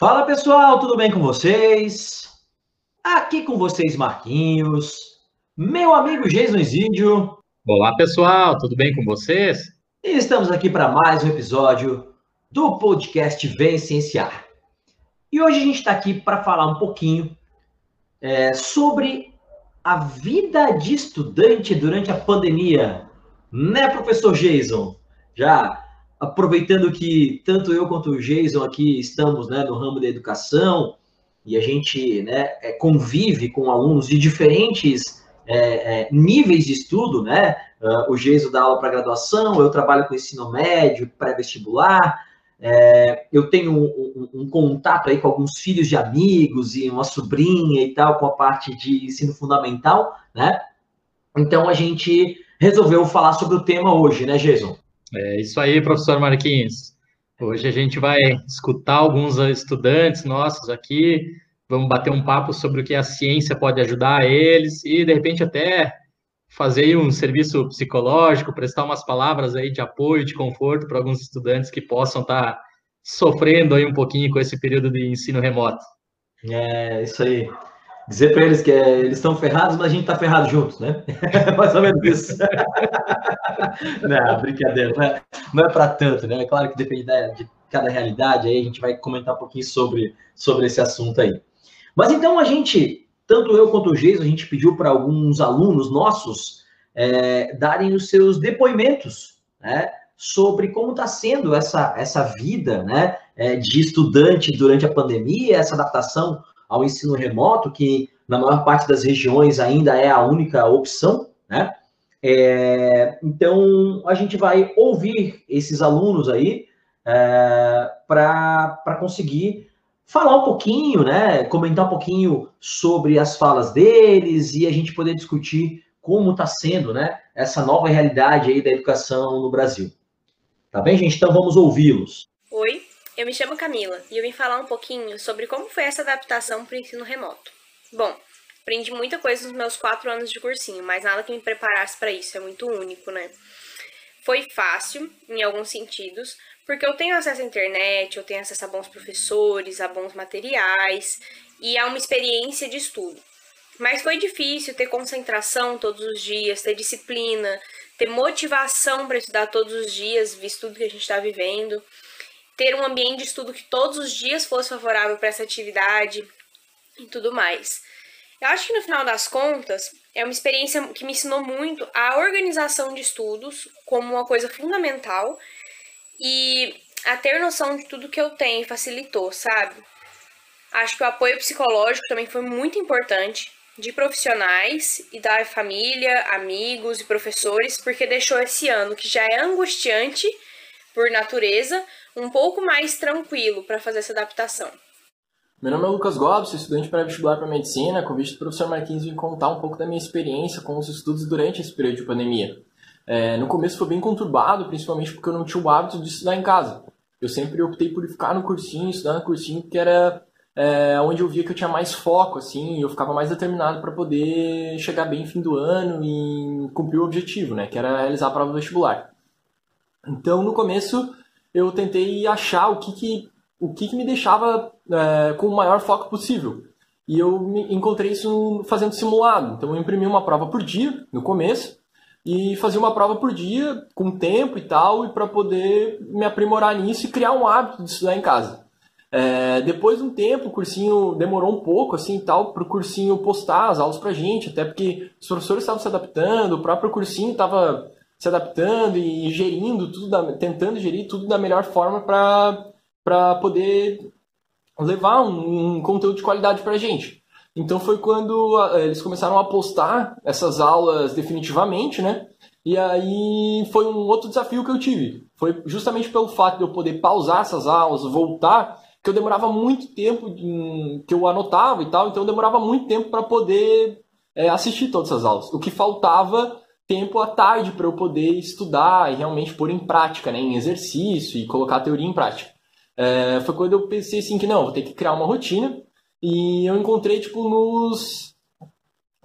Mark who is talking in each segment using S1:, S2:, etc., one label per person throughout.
S1: Fala pessoal, tudo bem com vocês? Aqui com vocês, Marquinhos, meu amigo Jason Isidio.
S2: Olá pessoal, tudo bem com vocês?
S1: E estamos aqui para mais um episódio do podcast Vem Cienciar. E hoje a gente está aqui para falar um pouquinho é, sobre a vida de estudante durante a pandemia. Né, professor Jason? Já aproveitando que tanto eu quanto o Jason aqui estamos né, no ramo da educação e a gente né, é, convive com alunos de diferentes é, é, níveis de estudo, né? Uh, o Jason dá aula para graduação, eu trabalho com ensino médio, pré-vestibular, é, eu tenho um, um, um, contato aí com alguns filhos de amigos e uma sobrinha e tal, com a parte de ensino fundamental, né? Então a gente resolveu falar sobre o tema hoje, né, Jason?
S2: É isso aí, professor Marquinhos. Hoje a gente vai escutar alguns estudantes nossos aqui, vamos bater um papo sobre o que a ciência pode ajudar eles e, de repente, até fazer um serviço psicológico, prestar umas palavras aí de apoio, de conforto para alguns estudantes que possam estar tá sofrendo aí um pouquinho com esse período de ensino remoto.
S1: É, isso aí dizer para eles que é, eles estão ferrados, mas a gente está ferrado juntos, né? Mais ou menos isso. não, brincadeira, não é, não é para tanto, né? É claro que depende da, de cada realidade, aí a gente vai comentar um pouquinho sobre, sobre esse assunto aí. Mas então a gente, tanto eu quanto o Geis, a gente pediu para alguns alunos nossos é, darem os seus depoimentos, né? Sobre como está sendo essa, essa vida, né? É, de estudante durante a pandemia, essa adaptação ao ensino remoto, que na maior parte das regiões ainda é a única opção, né? É, então, a gente vai ouvir esses alunos aí é, para conseguir falar um pouquinho, né? Comentar um pouquinho sobre as falas deles e a gente poder discutir como está sendo, né? Essa nova realidade aí da educação no Brasil. Tá bem, gente? Então vamos ouvi-los.
S3: Eu me chamo Camila e eu vim falar um pouquinho sobre como foi essa adaptação para o ensino remoto. Bom, aprendi muita coisa nos meus quatro anos de cursinho, mas nada que me preparasse para isso, é muito único, né? Foi fácil, em alguns sentidos, porque eu tenho acesso à internet, eu tenho acesso a bons professores, a bons materiais e a uma experiência de estudo. Mas foi difícil ter concentração todos os dias, ter disciplina, ter motivação para estudar todos os dias, visto tudo que a gente está vivendo ter um ambiente de estudo que todos os dias fosse favorável para essa atividade e tudo mais. Eu acho que no final das contas é uma experiência que me ensinou muito a organização de estudos como uma coisa fundamental e a ter noção de tudo que eu tenho facilitou, sabe? Acho que o apoio psicológico também foi muito importante de profissionais e da família, amigos e professores, porque deixou esse ano que já é angustiante por natureza, um pouco mais tranquilo para fazer essa adaptação.
S4: Meu nome é Lucas Gomes, sou estudante pré-vestibular para medicina. Convite do professor Marquinhos em contar um pouco da minha experiência com os estudos durante esse período de pandemia. É, no começo foi bem conturbado, principalmente porque eu não tinha o hábito de estudar em casa. Eu sempre optei por ficar no cursinho, estudar no cursinho, que era é, onde eu via que eu tinha mais foco, assim, e eu ficava mais determinado para poder chegar bem no fim do ano e cumprir o objetivo, né, que era realizar a prova vestibular. Então, no começo, eu tentei achar o que, que, o que, que me deixava é, com o maior foco possível. E eu encontrei isso fazendo simulado. Então, eu imprimi uma prova por dia, no começo, e fazia uma prova por dia, com tempo e tal, e para poder me aprimorar nisso e criar um hábito de estudar em casa. É, depois de um tempo, o cursinho demorou um pouco, assim, tal, para o cursinho postar as aulas para gente, até porque os professores estavam se adaptando, o próprio cursinho estava se adaptando e gerindo tudo, da, tentando gerir tudo da melhor forma para poder levar um, um, conteúdo de qualidade para a gente. Então foi quando eles começaram a postar essas aulas definitivamente, né? E aí foi um outro desafio que eu tive. Foi justamente pelo fato de eu poder pausar essas aulas, voltar, que eu demorava muito tempo, em, que eu anotava e tal, então eu demorava muito tempo para poder é, assistir todas essas aulas. O que faltava tempo à tarde para eu poder estudar e realmente pôr em prática, né, em exercício e colocar a teoria em prática. É, foi quando eu pensei assim que não, vou ter que criar uma rotina e eu encontrei tipo nos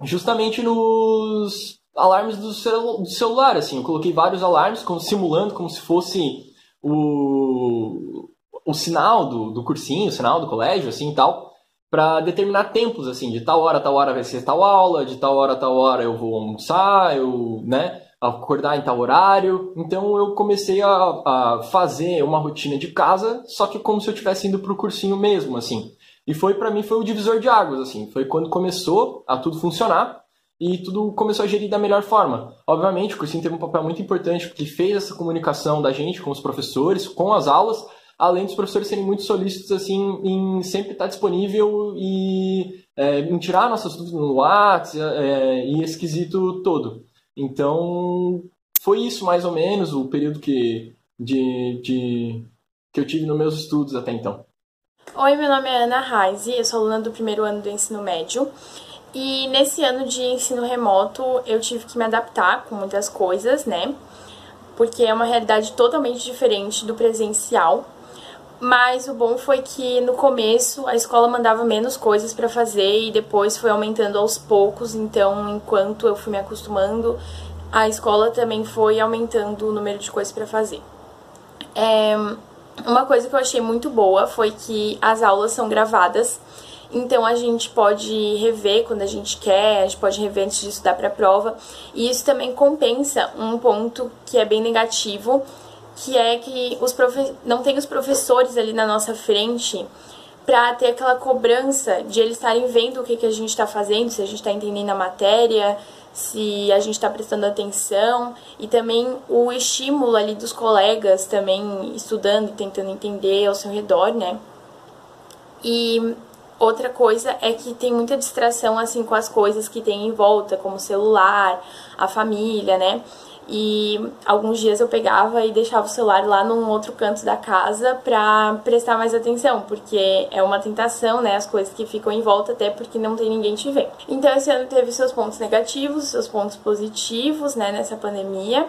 S4: justamente nos alarmes do, celu do celular, assim, eu coloquei vários alarmes como, simulando como se fosse o o sinal do, do cursinho, o sinal do colégio, assim, tal, para determinar tempos, assim, de tal hora, tal hora vai ser tal aula, de tal hora, tal hora eu vou almoçar, eu, né, acordar em tal horário. Então eu comecei a, a fazer uma rotina de casa, só que como se eu estivesse indo pro cursinho mesmo, assim. E foi para mim foi o divisor de águas, assim. Foi quando começou a tudo funcionar e tudo começou a gerir da melhor forma. Obviamente, o cursinho teve um papel muito importante porque fez essa comunicação da gente com os professores, com as aulas, além dos professores serem muito solícitos assim em sempre estar disponível e é, em tirar nossas dúvidas no WhatsApp é, e esquisito todo. Então, foi isso mais ou menos o período que, de, de, que eu tive nos meus estudos até então.
S5: Oi, meu nome é Ana Reise, eu sou aluna do primeiro ano do ensino médio. E nesse ano de ensino remoto eu tive que me adaptar com muitas coisas, né? Porque é uma realidade totalmente diferente do presencial. Mas o bom foi que no começo a escola mandava menos coisas para fazer e depois foi aumentando aos poucos. Então, enquanto eu fui me acostumando, a escola também foi aumentando o número de coisas para fazer. É, uma coisa que eu achei muito boa foi que as aulas são gravadas. Então a gente pode rever quando a gente quer, a gente pode rever antes de estudar para a prova. E isso também compensa um ponto que é bem negativo, que é que os profe não tem os professores ali na nossa frente para ter aquela cobrança de eles estarem vendo o que, que a gente está fazendo, se a gente está entendendo a matéria, se a gente está prestando atenção e também o estímulo ali dos colegas também estudando tentando entender ao seu redor, né? E outra coisa é que tem muita distração assim com as coisas que tem em volta, como o celular, a família, né? E alguns dias eu pegava e deixava o celular lá num outro canto da casa pra prestar mais atenção, porque é uma tentação, né? As coisas que ficam em volta, até porque não tem ninguém te vendo. Então esse ano teve seus pontos negativos, seus pontos positivos, né, nessa pandemia.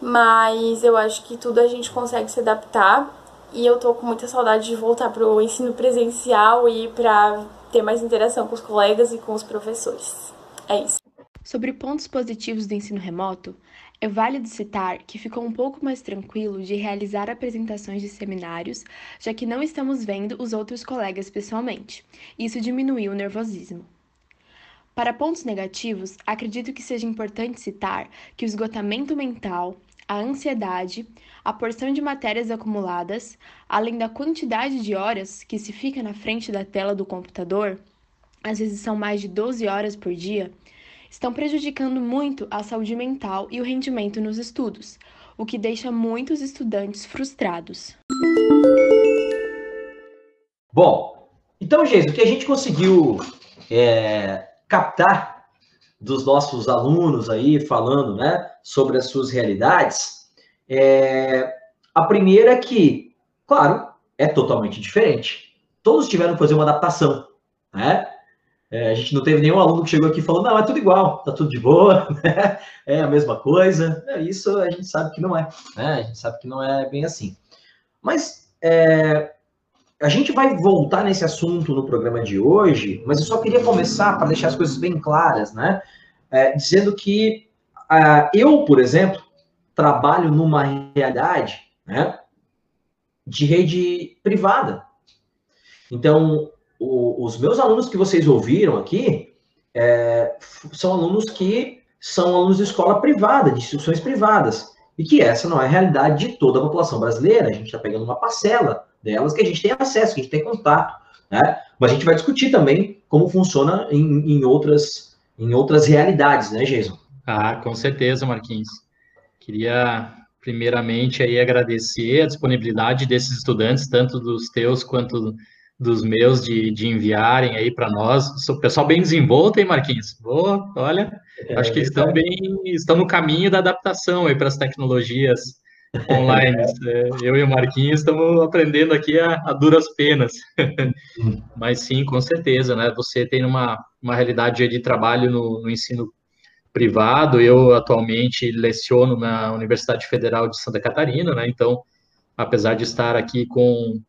S5: Mas eu acho que tudo a gente consegue se adaptar e eu tô com muita saudade de voltar pro ensino presencial e pra ter mais interação com os colegas e com os professores. É isso.
S6: Sobre pontos positivos do ensino remoto, é válido citar que ficou um pouco mais tranquilo de realizar apresentações de seminários, já que não estamos vendo os outros colegas pessoalmente. Isso diminuiu o nervosismo. Para pontos negativos, acredito que seja importante citar que o esgotamento mental, a ansiedade, a porção de matérias acumuladas, além da quantidade de horas que se fica na frente da tela do computador, às vezes são mais de 12 horas por dia, estão prejudicando muito a saúde mental e o rendimento nos estudos, o que deixa muitos estudantes frustrados.
S1: Bom, então, gente, o que a gente conseguiu é, captar dos nossos alunos aí falando, né, sobre as suas realidades, é, a primeira é que, claro, é totalmente diferente. Todos tiveram que fazer uma adaptação, né? É, a gente não teve nenhum aluno que chegou aqui falando, não, é tudo igual, tá tudo de boa, né? é a mesma coisa. É, isso a gente sabe que não é, né? A gente sabe que não é bem assim. Mas é, a gente vai voltar nesse assunto no programa de hoje, mas eu só queria começar para deixar as coisas bem claras, né? É, dizendo que eu, por exemplo, trabalho numa realidade né, de rede privada. Então, o, os meus alunos que vocês ouviram aqui é, são alunos que são alunos de escola privada, de instituições privadas, e que essa não é a realidade de toda a população brasileira. A gente está pegando uma parcela delas que a gente tem acesso, que a gente tem contato, né? Mas a gente vai discutir também como funciona em, em outras, em outras realidades, né, Jason?
S2: Ah, com certeza, Marquinhos. Queria primeiramente aí agradecer a disponibilidade desses estudantes, tanto dos teus quanto dos meus de, de enviarem aí para nós. O pessoal bem desenvolto, hein, Marquinhos? Boa, olha, é, acho que estão bem, estão no caminho da adaptação aí para as tecnologias online. É, eu e o Marquinhos estamos aprendendo aqui a, a duras penas. Mas sim, com certeza, né? Você tem uma, uma realidade de trabalho no, no ensino privado. Eu atualmente leciono na Universidade Federal de Santa Catarina, né? Então, apesar de estar aqui com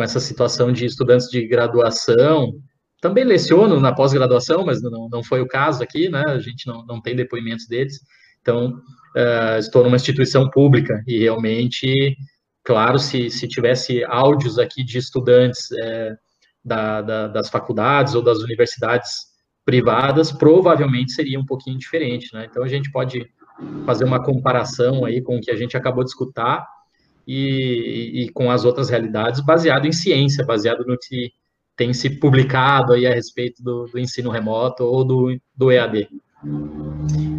S2: com essa situação de estudantes de graduação. Também leciono na pós-graduação, mas não, não foi o caso aqui, né? A gente não, não tem depoimentos deles. Então, uh, estou numa instituição pública e realmente claro, se, se tivesse áudios aqui de estudantes é, da, da, das faculdades ou das universidades privadas, provavelmente seria um pouquinho diferente, né? Então a gente pode fazer uma comparação aí com o que a gente acabou de escutar e, e, com as outras realidades, baseado em ciência, baseado no que tem se publicado aí a respeito do, do ensino remoto ou do, do EAD.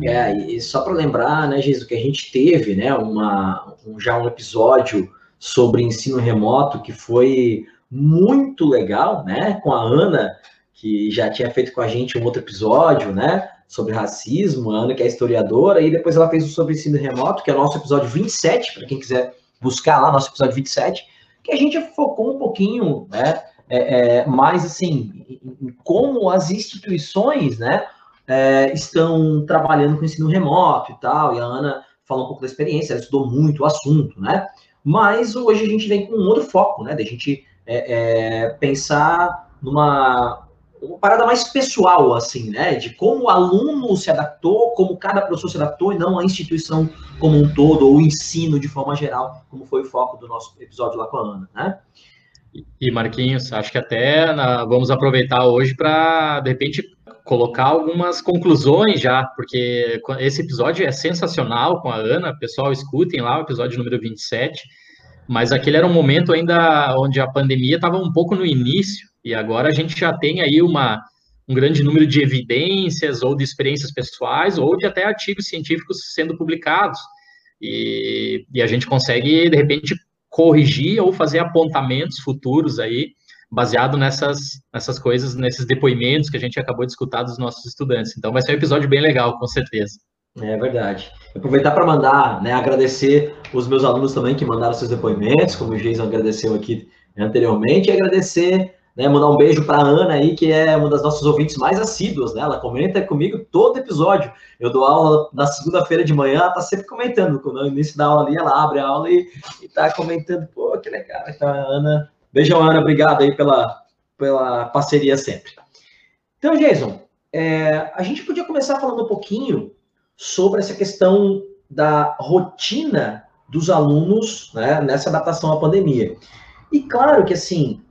S1: É, e só para lembrar, né, Jesus, que a gente teve, né, uma, um, já um episódio sobre ensino remoto que foi muito legal, né, com a Ana, que já tinha feito com a gente um outro episódio, né, sobre racismo, a Ana que é historiadora, e depois ela fez o sobre ensino remoto, que é o nosso episódio 27, para quem quiser buscar lá, nosso episódio 27, que a gente focou um pouquinho, né, é, é, mais assim, em como as instituições, né, é, estão trabalhando com ensino remoto e tal, e a Ana falou um pouco da experiência, ela estudou muito o assunto, né, mas hoje a gente vem com um outro foco, né, da gente é, é, pensar numa uma parada mais pessoal, assim, né? De como o aluno se adaptou, como cada professor se adaptou, e não a instituição como um todo, ou o ensino de forma geral, como foi o foco do nosso episódio lá com a Ana, né?
S2: E Marquinhos, acho que até na, vamos aproveitar hoje para, de repente, colocar algumas conclusões já, porque esse episódio é sensacional com a Ana, pessoal, escutem lá o episódio número 27, mas aquele era um momento ainda onde a pandemia estava um pouco no início, e agora a gente já tem aí uma, um grande número de evidências ou de experiências pessoais ou de até artigos científicos sendo publicados. E, e a gente consegue, de repente, corrigir ou fazer apontamentos futuros aí, baseado nessas, nessas coisas, nesses depoimentos que a gente acabou de escutar dos nossos estudantes. Então vai ser um episódio bem legal, com certeza.
S1: É verdade. Aproveitar para mandar, né, agradecer os meus alunos também que mandaram seus depoimentos, como o Jason agradeceu aqui anteriormente, e agradecer né, mandar um beijo para Ana aí, que é uma das nossas ouvintes mais assíduas, né? Ela comenta comigo todo episódio. Eu dou aula na segunda-feira de manhã, ela tá sempre comentando. No início da aula ali, ela abre a aula e, e tá comentando. Pô, que legal. Então, Ana, beijão, Ana, obrigado aí pela, pela parceria sempre. Então, Jason, é, a gente podia começar falando um pouquinho sobre essa questão da rotina dos alunos né, nessa adaptação à pandemia. E claro que, assim,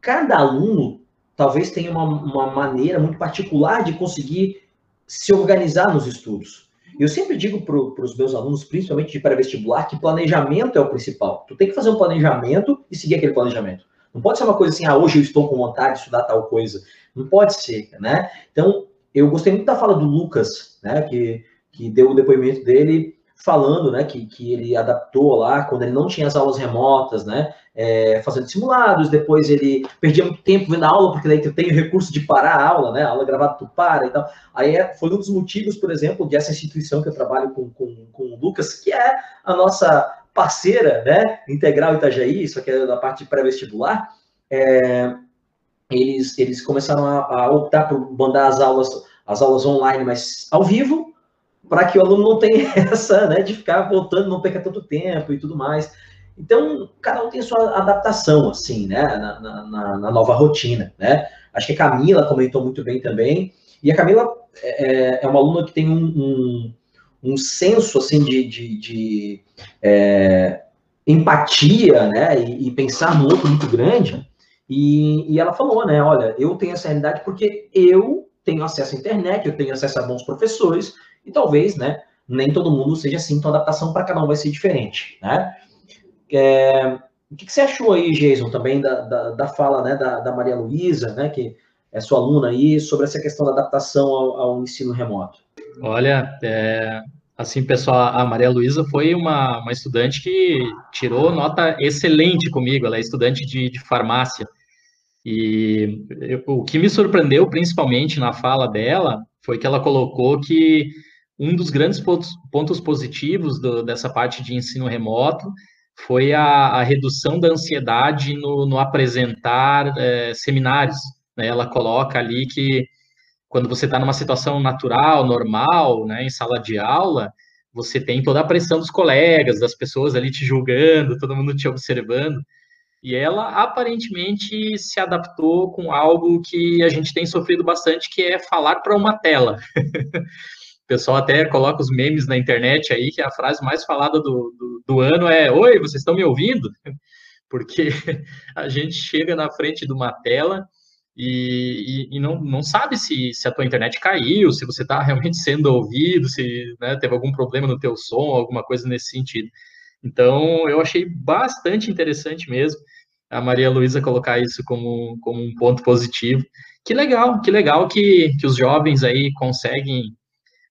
S1: cada aluno talvez tenha uma, uma maneira muito particular de conseguir se organizar nos estudos. Eu sempre digo para os meus alunos, principalmente de pré-vestibular, que planejamento é o principal. Tu tem que fazer um planejamento e seguir aquele planejamento. Não pode ser uma coisa assim, ah, hoje eu estou com vontade de estudar tal coisa. Não pode ser, né? Então, eu gostei muito da fala do Lucas, né, que, que deu o depoimento dele falando, né, que, que ele adaptou lá, quando ele não tinha as aulas remotas, né, é, fazendo simulados, depois ele perdia muito tempo vendo a aula, porque daí tu tem o recurso de parar a aula, né, a aula gravada tu para e tal. Aí é, foi um dos motivos, por exemplo, dessa instituição que eu trabalho com, com, com o Lucas, que é a nossa parceira, né, Integral Itajaí, isso aqui é da parte de pré-vestibular, é, eles, eles começaram a, a optar por mandar as aulas, as aulas online, mas ao vivo, para que o aluno não tenha essa, né, de ficar voltando, não perca tanto tempo e tudo mais. Então, cada um tem sua adaptação, assim, né, na, na, na nova rotina, né. Acho que a Camila comentou muito bem também, e a Camila é, é uma aluna que tem um, um, um senso, assim, de, de, de é, empatia, né, e, e, pensar no outro muito grande, e, e ela falou, né, olha, eu tenho essa realidade porque eu tenho acesso à internet, eu tenho acesso a bons professores, e talvez, né, nem todo mundo seja assim, então a adaptação para cada um vai ser diferente, né? É, o que, que, você achou aí, Jason, também da, da, da fala né, da, da Maria Luísa, né, que é sua aluna aí, sobre essa questão da adaptação ao, ao ensino remoto?
S2: Olha, é, assim, pessoal, a Maria Luísa foi uma, uma estudante que tirou nota excelente comigo, ela é estudante de, de farmácia, e eu, o que me surpreendeu, principalmente na fala dela, foi que ela colocou que um dos grandes pontos, pontos positivos do, dessa parte de ensino remoto foi a, a redução da ansiedade no, no apresentar é, seminários. Né? Ela coloca ali que quando você está numa situação natural, normal, né, em sala de aula, você tem toda a pressão dos colegas, das pessoas ali te julgando, todo mundo te observando. E ela aparentemente se adaptou com algo que a gente tem sofrido bastante, que é falar para uma tela. pessoal até coloca os memes na internet aí, que a frase mais falada do, do, do ano é: Oi, vocês estão me ouvindo? Porque a gente chega na frente de uma tela e, e, e, não, não sabe se, se a tua internet caiu, se você está realmente sendo ouvido, se né, teve algum problema no teu som, alguma coisa nesse sentido. Então, eu achei bastante interessante mesmo a Maria Luísa colocar isso como, como um ponto positivo. Que legal, que legal que, que os jovens aí conseguem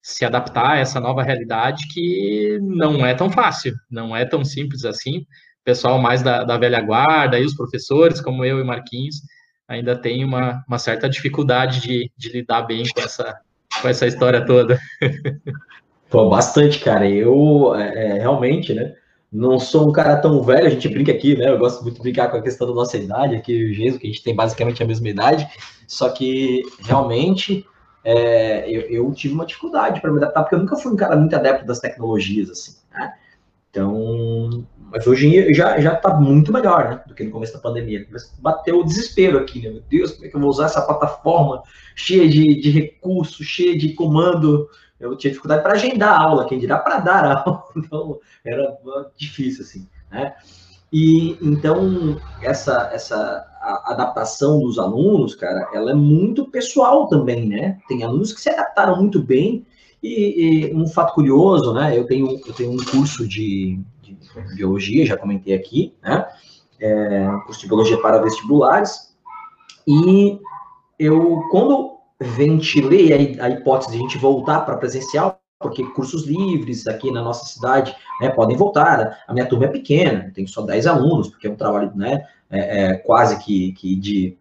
S2: se adaptar a essa nova realidade que não é tão fácil, não é tão simples assim. O pessoal mais da, da velha guarda e os professores, como eu e Marquinhos, ainda tem uma, uma certa dificuldade de, de lidar bem com essa, com essa história toda.
S1: Pô, bastante, cara. Eu é, é, realmente, né? Não sou um cara tão velho, a gente brinca aqui, né? Eu gosto muito de brincar com a questão da nossa idade, aqui o Jesus, que a gente tem basicamente a mesma idade, só que realmente é, eu, eu, tive uma dificuldade para me adaptar, porque eu nunca fui um cara muito adepto das tecnologias, assim, né? Então, mas hoje já, já tá muito melhor, né? Do que no começo da pandemia. Bateu o desespero aqui, né? Meu Deus, como é que eu vou usar essa plataforma cheia de, de recursos, cheia de comando? Eu tinha dificuldade para agendar aula, quem dirá para dar aula. Então, era difícil, assim, né? E então, essa, essa adaptação dos alunos, cara, ela é muito pessoal também, né? Tem alunos que se adaptaram muito bem e, e, um fato curioso, né? Eu tenho, eu tenho um curso de, de biologia, já comentei aqui, né? É, curso de biologia para vestibulares. E eu, quando ventilei a hipótese de a gente voltar para presencial, porque cursos livres aqui na nossa cidade né, podem voltar. A minha turma é pequena, tem só 10 alunos, porque é um trabalho né, é, é quase que, que de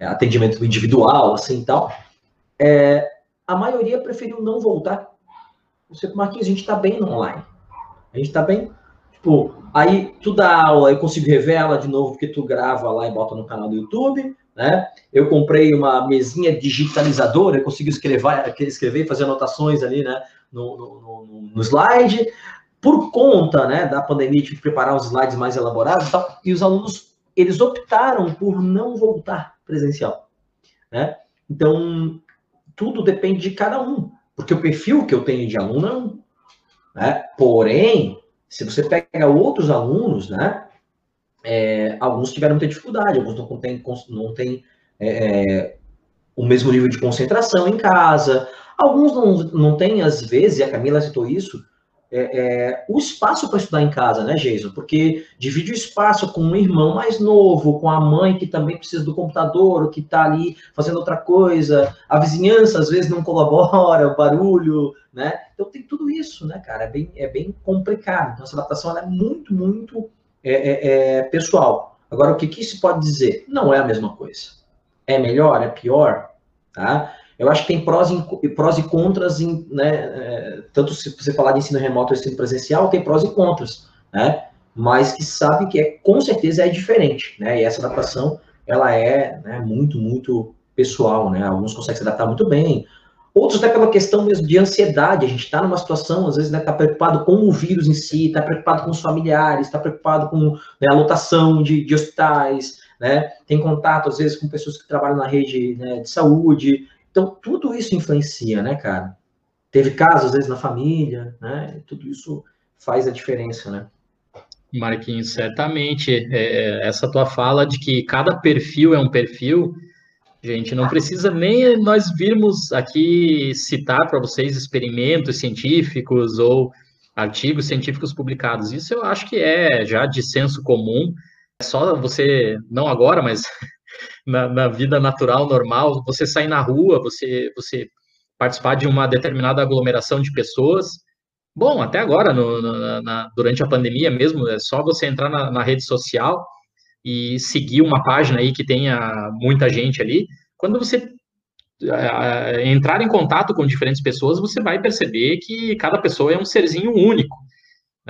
S1: atendimento individual, assim tal. É, a maioria preferiu não voltar. Você, Marquinhos, a gente está bem no online. A gente está bem. Tipo, aí tu dá aula, eu consigo rever ela de novo, porque tu grava lá e bota no canal do YouTube. Né? Eu comprei uma mesinha digitalizadora, eu consigo escrever, escrever fazer anotações ali né, no, no, no, no slide. Por conta né, da pandemia, tive que preparar os slides mais elaborados e tal, e os alunos eles optaram por não voltar presencial. Né? Então, tudo depende de cada um, porque o perfil que eu tenho de aluno é um. Né? Porém, se você pega outros alunos, né, é, alguns tiveram muita dificuldade, alguns não têm, não têm é, é, o mesmo nível de concentração em casa, alguns não, não têm, às vezes, e a Camila citou isso, é, é, o espaço para estudar em casa, né, Jason? Porque divide o espaço com um irmão mais novo, com a mãe que também precisa do computador, que está ali fazendo outra coisa, a vizinhança às vezes não colabora, o barulho, né? Então tem tudo isso, né, cara? É bem, é bem complicado. Então essa adaptação é muito, muito é, é, é, pessoal. Agora, o que, que isso pode dizer? Não é a mesma coisa. É melhor? É pior? Tá? Eu acho que tem prós e, prós e contras, em, né, é, tanto se você falar de ensino remoto ou ensino presencial, tem prós e contras, né? Mas que sabe que é, com certeza é diferente, né? E essa adaptação, ela é né, muito, muito pessoal, né? Alguns conseguem se adaptar muito bem, Outros até pela questão mesmo de ansiedade, a gente está numa situação, às vezes, está né, preocupado com o vírus em si, está preocupado com os familiares, está preocupado com né, a lotação de, de hospitais, né? tem contato, às vezes, com pessoas que trabalham na rede né, de saúde, então, tudo isso influencia, né, cara? Teve casos, às vezes, na família, né? Tudo isso faz a diferença, né?
S2: Marquinhos, certamente. É, essa tua fala de que cada perfil é um perfil, gente, não precisa nem nós virmos aqui citar para vocês experimentos científicos ou artigos científicos publicados. Isso eu acho que é já de senso comum. É só você, não agora, mas na, na, vida natural, normal, você sair na rua, você, você participar de uma determinada aglomeração de pessoas. Bom, até agora, no, na, na, durante a pandemia mesmo, é só você entrar na, rede social e seguir uma página aí que tenha muita gente ali. Quando você entrar em contato com diferentes pessoas, você vai perceber que cada pessoa é um serzinho único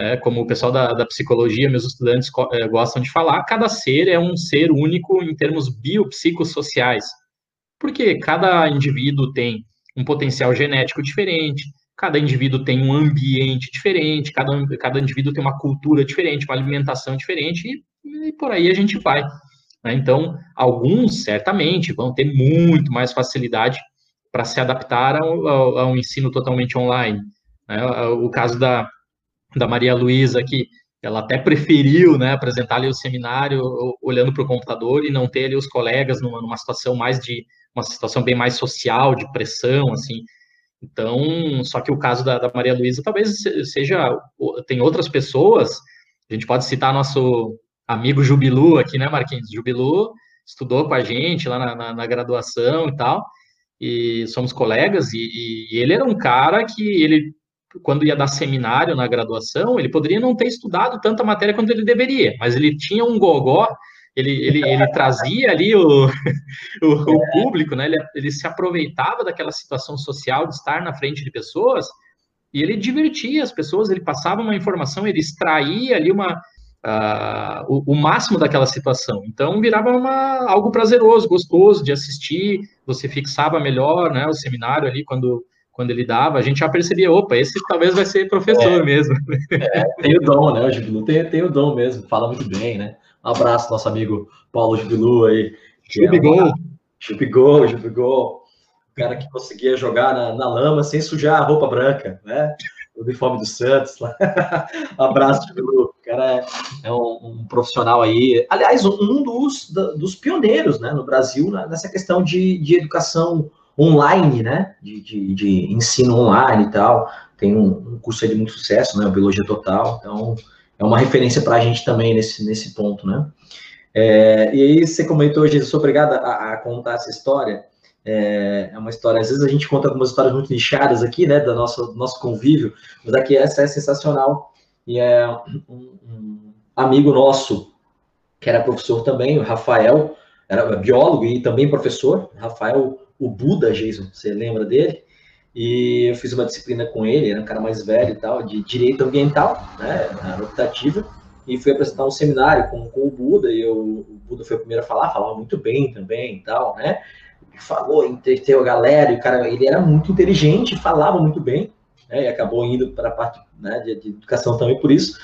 S2: né, como o pessoal da, da psicologia, meus estudantes é, gostam de falar, cada ser é um ser único em termos biopsicossociais, porque cada indivíduo tem um potencial genético diferente, cada indivíduo tem um ambiente diferente, cada, cada indivíduo tem uma cultura diferente, uma alimentação diferente, e, e por aí a gente vai. Né? Então, alguns certamente vão ter muito mais facilidade para se adaptar ao, ao, ensino totalmente online. Né? O caso da, da Maria Luísa aqui, ela até preferiu né, apresentar ali o seminário olhando para o computador e não ter ali os colegas numa, numa situação mais de uma situação bem mais social, de pressão, assim. Então, só que o caso da, da Maria Luísa talvez seja, tem outras pessoas, a gente pode citar nosso amigo Jubilu aqui, né, Marquinhos? Jubilu estudou com a gente lá na, na, na graduação e tal, e somos colegas, e, e, ele era um cara que ele, quando ia dar seminário na graduação, ele poderia não ter estudado tanta matéria quanto ele deveria, mas ele tinha um gogó, ele, ele, ele trazia ali o, o, o público, né? Ele, ele se aproveitava daquela situação social de estar na frente de pessoas e ele divertia as pessoas, ele passava uma informação, ele extraía ali uma, uh, o, o, máximo daquela situação. Então virava uma, algo prazeroso, gostoso de assistir, você fixava melhor né, o seminário ali quando, quando ele dava, a gente já percebia, opa, esse talvez vai ser professor é, mesmo.
S1: É, tem o dom, né, o Jubilu tem, tem o dom mesmo, fala muito bem, né? Um abraço nosso amigo Paulo Jubilu aí.
S2: Jubigol. É
S1: Jubigol, Jubigol. O cara que conseguia jogar na, na lama sem sujar a roupa branca, né? O uniforme do Santos. abraço, Jubilu cara é, é um, um, profissional aí, aliás, um dos, dos pioneiros né, no Brasil nessa questão de, de educação online, né, de, de, de ensino online e tal. Tem um, um curso de muito sucesso, né, o Biologia Total, então é uma referência para a gente também nesse, nesse ponto, né. É, e aí você comentou, Jesus, obrigado a, a contar essa história. É, é, uma história, às vezes a gente conta algumas histórias muito nichadas aqui, né, do nosso, nosso convívio, mas aqui essa é sensacional, e é um, um amigo nosso, que era professor também, o Rafael, era biólogo e também professor, Rafael, o Buda, Jason, você lembra dele? E eu fiz uma disciplina com ele, era um cara mais velho e tal, de direito ambiental, né, na optativa, e fui apresentar um seminário com, com o Buda, e eu, o Buda foi o primeiro a falar, falava muito bem também e tal, né, falou, entreteu a galera, e o cara, ele era muito inteligente, falava muito bem, né, e acabou indo para a parte né, de, de, educação também por isso.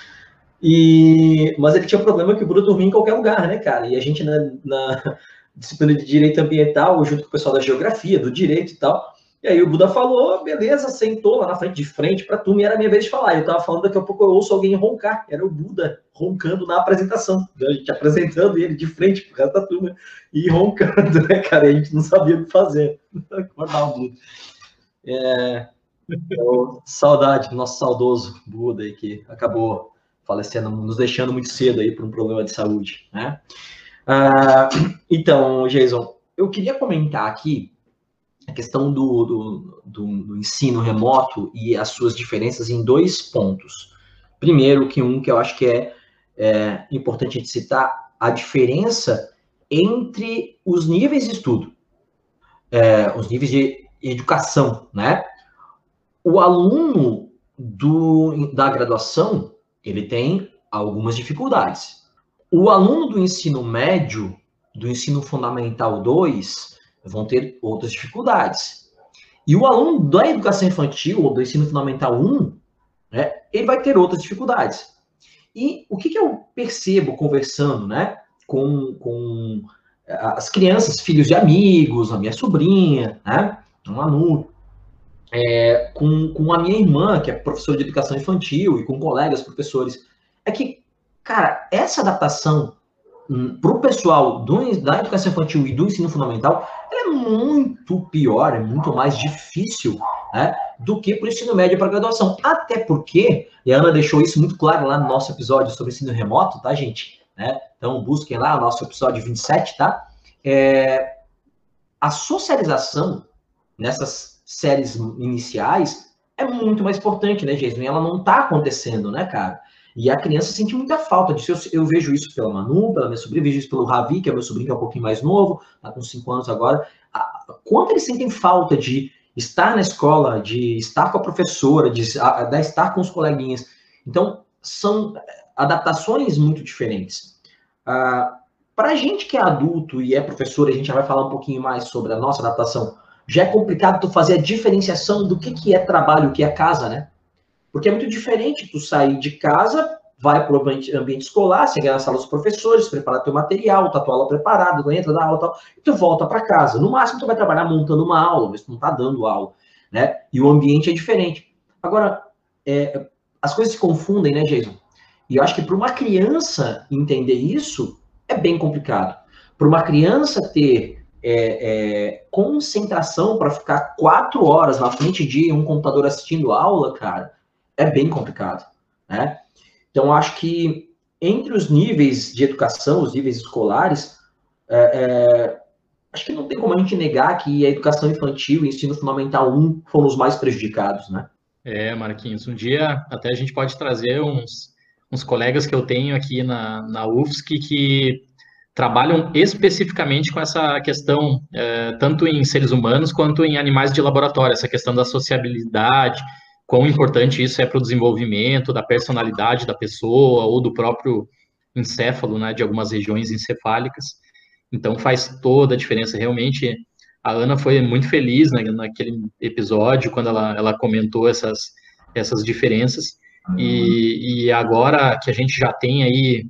S1: E, mas ele tinha um problema que o Buda dormia em qualquer lugar, né, cara? E a gente na, na disciplina de direito ambiental, junto com o pessoal da geografia, do direito e tal, e aí o Buda falou, beleza, sentou lá na frente, de frente para turma, e era a minha vez de falar. Eu tava falando, daqui a pouco eu ouço alguém roncar. Era o Buda roncando na apresentação. A gente apresentando ele de frente pro resto da turma e roncando, né, cara? E a gente não sabia o que fazer. Acordar o Buda. É, então, saudade do nosso saudoso Buda aí, que acabou falecendo, nos deixando muito cedo aí por um problema de saúde, né? Ah, então, Jason, eu queria comentar aqui a questão do, do, do, do, ensino remoto e as suas diferenças em dois pontos. Primeiro, que um que eu acho que é, é importante de citar, a diferença entre os níveis de estudo, é, os níveis de educação, né? o aluno do, da graduação, ele tem algumas dificuldades. O aluno do ensino médio, do ensino fundamental 2, vão ter outras dificuldades. E o aluno da educação infantil, ou do ensino fundamental 1, né, ele vai ter outras dificuldades. E o que, que eu percebo conversando né, com, com as crianças, filhos de amigos, a minha sobrinha, né, um aluno, é, com, com a minha irmã, que é professora de educação infantil, e com colegas professores, é que, cara, essa adaptação hum, para o pessoal do, da educação infantil e do ensino fundamental é muito pior, é muito mais difícil né, do que para o ensino médio para graduação. Até porque, e a Ana deixou isso muito claro lá no nosso episódio sobre ensino remoto, tá, gente? Né? Então, busquem lá o nosso episódio 27, tá? É, a socialização nessas séries iniciais é muito mais importante, né, Jason? E ela não tá acontecendo, né, cara? E a criança sente muita falta disso. Eu, eu, vejo isso pela Manu, pela minha sobrinha, vejo isso pelo Ravi, que é meu sobrinho que é um pouquinho mais novo, tá com 5 anos agora. Quanto eles sentem falta de estar na escola, de estar com a professora, de, de estar com os coleguinhas. Então, são adaptações muito diferentes. Ah, Para a gente que é adulto e é professor, a gente já vai falar um pouquinho mais sobre a nossa adaptação já é complicado tu fazer a diferenciação do que, que é trabalho, o que é casa, né? Porque é muito diferente tu sair de casa vai para o ambiente, ambiente, escolar, chega na sala dos professores, prepara teu material, tá tua aula preparada, tu entra na aula tal, e tu volta para casa. No máximo, tu vai trabalhar montando uma aula, mas tu não tá dando aula, né? E o ambiente é diferente. Agora, é, as coisas se confundem, né, Jason? E eu acho que para uma criança entender isso é bem complicado. Para uma criança ter é, é, concentração para ficar quatro horas na frente de um computador assistindo aula, cara, é bem complicado, né? Então, acho que entre os níveis de educação, os níveis escolares, é, é, acho que não tem como a gente negar que a educação infantil e ensino fundamental 1 foram os mais prejudicados, né?
S2: É, Marquinhos, um dia até a gente pode trazer uns, uns colegas que eu tenho aqui na, na UFSC que trabalham especificamente com essa questão, é, tanto em seres humanos quanto em animais de laboratório, essa questão da sociabilidade, quão importante isso é para o desenvolvimento da personalidade da pessoa ou do próprio encéfalo, né, de algumas regiões encefálicas. Então faz toda a diferença. Realmente, a Ana foi muito feliz né, naquele episódio quando ela, ela comentou essas, essas diferenças. Uhum. E, e agora que a gente já tem aí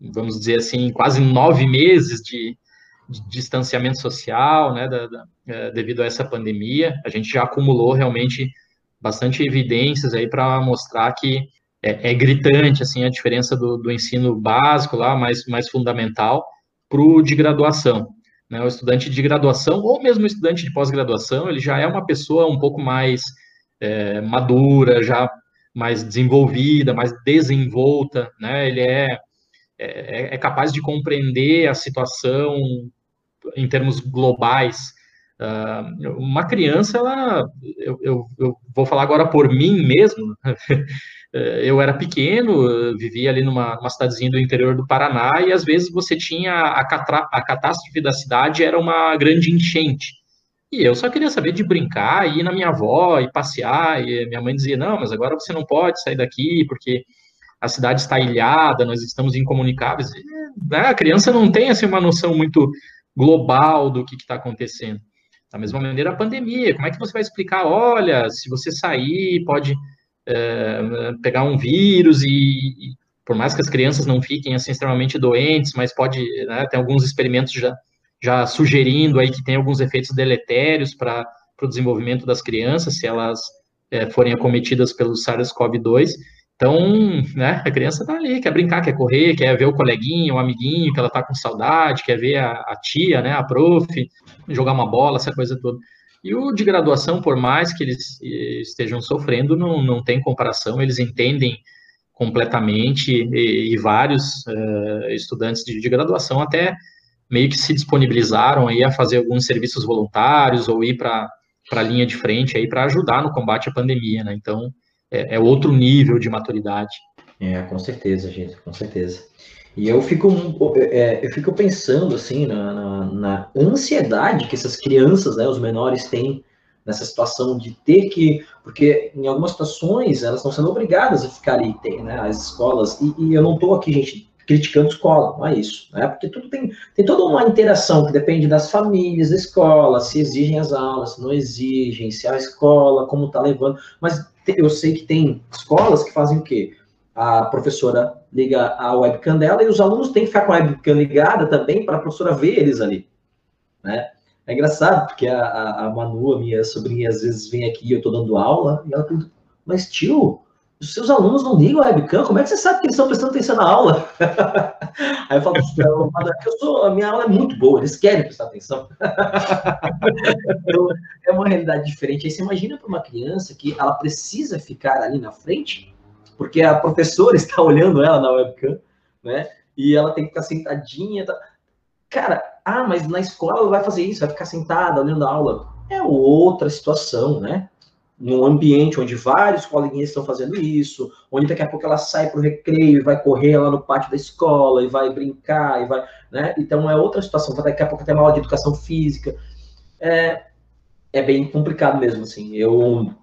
S2: vamos dizer assim, quase nove meses de, de distanciamento social, né, da, da, é, devido a essa pandemia. A gente já acumulou realmente bastante evidências aí para mostrar que é, é, gritante assim a diferença do, do ensino básico lá, mais, mais fundamental, para o de graduação. Né? O estudante de graduação, ou mesmo o estudante de pós-graduação, ele já é uma pessoa um pouco mais é, madura, já mais desenvolvida, mais desenvolta, né? Ele é é, é capaz de compreender a situação em termos globais. Uh, uma criança, ela, eu, eu, eu, vou falar agora por mim mesmo. eu era pequeno, vivia ali numa, cidadezinha do interior do Paraná e às vezes você tinha a, a catástrofe da cidade era uma grande enchente. E eu só queria saber de brincar, ir na minha avó e passear. E minha mãe dizia: Não, mas agora você não pode sair daqui porque a cidade está ilhada, nós estamos incomunicáveis. Né? A criança não tem assim, uma noção muito global do que está acontecendo. Da mesma maneira, a pandemia, como é que você vai explicar? Olha, se você sair, pode é, pegar um vírus e, por mais que as crianças não fiquem assim extremamente doentes, mas pode, né, tem alguns experimentos já, já sugerindo aí que tem alguns efeitos deletérios para o desenvolvimento das crianças, se elas é, forem acometidas pelo SARS-CoV-2. Então, né, a criança tá ali, quer brincar, quer correr, quer ver o coleguinho, o amiguinho que ela tá com saudade, quer ver a, a tia, né, a prof, jogar uma bola, essa coisa toda. E o de graduação, por mais que eles estejam sofrendo, não, não tem comparação, eles entendem completamente, e, e vários uh, estudantes de, de, graduação até meio que se disponibilizaram aí a fazer alguns serviços voluntários ou ir para a linha de frente aí para ajudar no combate à pandemia, né? Então, é, é outro nível de maturidade.
S1: É, com certeza, gente, com certeza. E eu fico, é, eu fico pensando assim na, na, na, ansiedade que essas crianças, né, os menores têm nessa situação de ter que, porque em algumas situações elas estão sendo obrigadas a ficar ali, tem, né, as escolas, e, e eu não estou aqui, gente, criticando escola, não é isso, né? Porque tudo tem, tem toda uma interação que depende das famílias, da escola, se exigem as aulas, se não exigem, se a escola, como está levando, mas eu sei que tem escolas que fazem o quê? A professora liga a webcam dela e os alunos têm que ficar com a webcam ligada também para a professora ver eles ali, né? É engraçado, porque a, a, Manu, a minha sobrinha, às vezes vem aqui, eu estou dando aula, e ela pergunta, mas tio, os seus alunos não ligam a webcam, como é que você sabe que eles estão prestando atenção na aula? Aí eu falo, eu sou, a minha aula é muito boa, eles querem prestar atenção. então, é uma realidade diferente. Aí você imagina para uma criança que ela precisa ficar ali na frente, porque a professora está olhando ela na webcam, né? E ela tem que ficar sentadinha. Tá... Cara, ah, mas na escola ela vai fazer isso, vai ficar sentada olhando a aula. É outra situação, né? Num ambiente onde vários coleguinhas estão fazendo isso, onde daqui a pouco ela sai para o recreio e vai correr lá no pátio da escola e vai brincar e vai, né? Então é outra situação. Daqui a pouco tem uma aula de educação física. É, é bem complicado mesmo, assim. Eu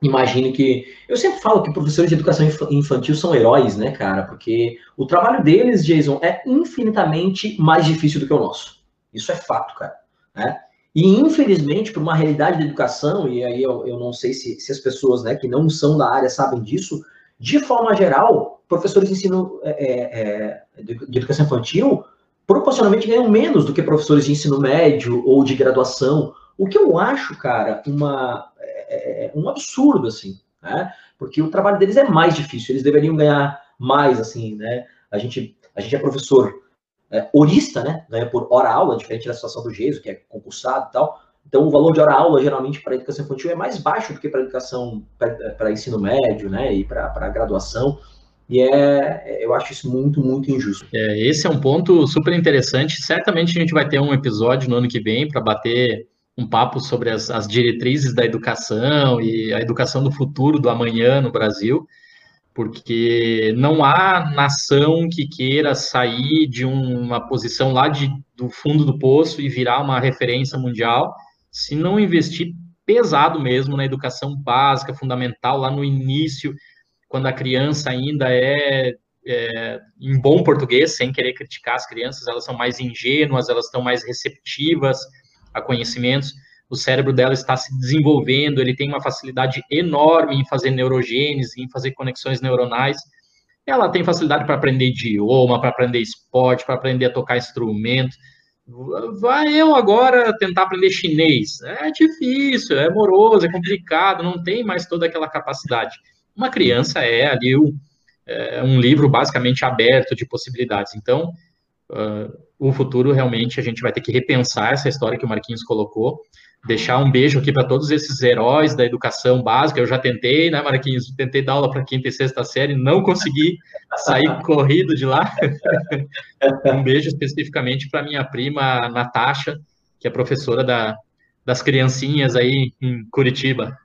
S1: imagino que eu sempre falo que professores de educação infantil são heróis, né, cara? Porque o trabalho deles, Jason, é infinitamente mais difícil do que o nosso. Isso é fato, cara. Né? E, infelizmente, por uma realidade da educação, e aí eu, eu não sei se, se as pessoas né, que não são da área sabem disso, de forma geral, professores de ensino é, é, é de educação infantil proporcionalmente ganham menos do que professores de ensino médio ou de graduação, o que eu acho, cara, uma, é, é, um absurdo, assim, né? Porque o trabalho deles é mais difícil, eles deveriam ganhar mais, assim, né? A gente, a gente é professor é, horista, né? Ganha por hora-aula, diferente da situação do GESO, que é concursado e tal. Então, o valor de hora-aula, geralmente, para a educação infantil é mais baixo do que para educação, para ensino médio, né? E para graduação. E é, é, eu acho isso muito, muito injusto.
S2: É, esse é um ponto super interessante. Certamente a gente vai ter um episódio no ano que vem para bater um papo sobre as, as, diretrizes da educação e a educação do futuro, do amanhã no Brasil, porque não há nação que queira sair de uma posição lá de, do fundo do poço e virar uma referência mundial se não investir pesado mesmo na educação básica, fundamental, lá no início, quando a criança ainda é, é, em bom português, sem querer criticar as crianças, elas são mais ingênuas, elas estão mais receptivas a conhecimentos, o cérebro dela está se desenvolvendo, ele tem uma facilidade enorme em fazer neurogênese, em fazer conexões neuronais. Ela tem facilidade para aprender idioma, para aprender esporte, para aprender a tocar instrumento. Vai eu agora tentar aprender chinês. É difícil, é moroso, é complicado, não tem mais toda aquela capacidade. Uma criança é ali um, é, um livro basicamente aberto de possibilidades. Então, uh, o futuro realmente a gente vai ter que repensar essa história que o Marquinhos colocou. Deixar um beijo aqui para todos esses heróis da educação básica. Eu já tentei, né, Marquinhos? Tentei dar aula para quinta e sexta série, não consegui sair corrido de lá. um beijo especificamente para minha prima Natasha, que é professora da, das criancinhas aí em Curitiba.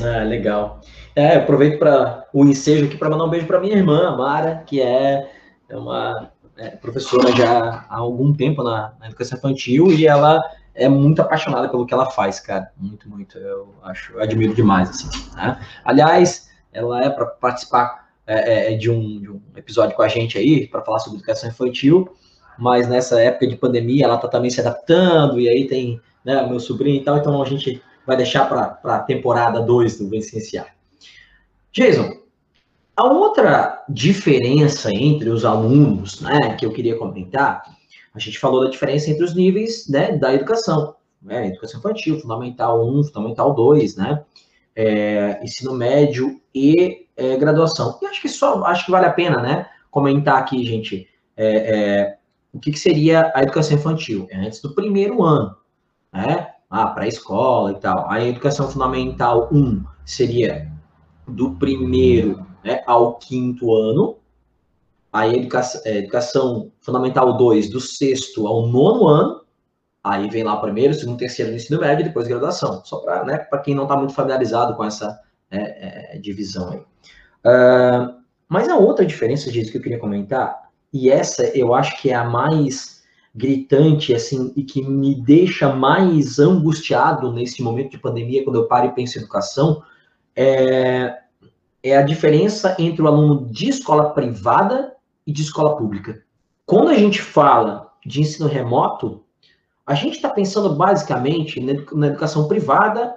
S1: Ah, legal. É, aproveito para o ensejo aqui para mandar um beijo para minha irmã, Mara, que é, é uma é, professora já há algum tempo na, na, educação infantil e ela é muito apaixonada pelo que ela faz, cara. Muito, muito. Eu acho, eu admiro demais, assim. Né? Aliás, ela é para participar é, é, é, de, um, de, um, episódio com a gente aí, para falar sobre educação infantil, mas nessa época de pandemia ela está também se adaptando, e aí tem né, meu sobrinho e tal, então a gente vai deixar para a temporada 2 do Vencenciar. Jason, a outra diferença entre os alunos, né, que eu queria comentar, a gente falou da diferença entre os níveis né, da educação, né, educação infantil, fundamental 1, fundamental 2, né, é, ensino médio e é, graduação. E acho que só, acho que vale a pena, né, comentar aqui, gente, é, é o que, que, seria a educação infantil? É antes do primeiro ano, né, ah, para a escola e tal. A educação fundamental 1 seria do primeiro né, ao quinto ano, a educação, é, educação fundamental 2 do sexto ao nono ano, aí vem lá primeiro, segundo, terceiro no ensino médio, depois graduação, só para né, quem não está muito familiarizado com essa né, é, divisão aí. Uh, mas a outra diferença, disso que eu queria comentar, e essa eu acho que é a mais gritante, assim, e que me deixa mais angustiado nesse momento de pandemia, quando eu paro e penso em educação, é é a diferença entre o aluno de escola privada e de escola pública. Quando a gente fala de ensino remoto, a gente está pensando basicamente na educação privada,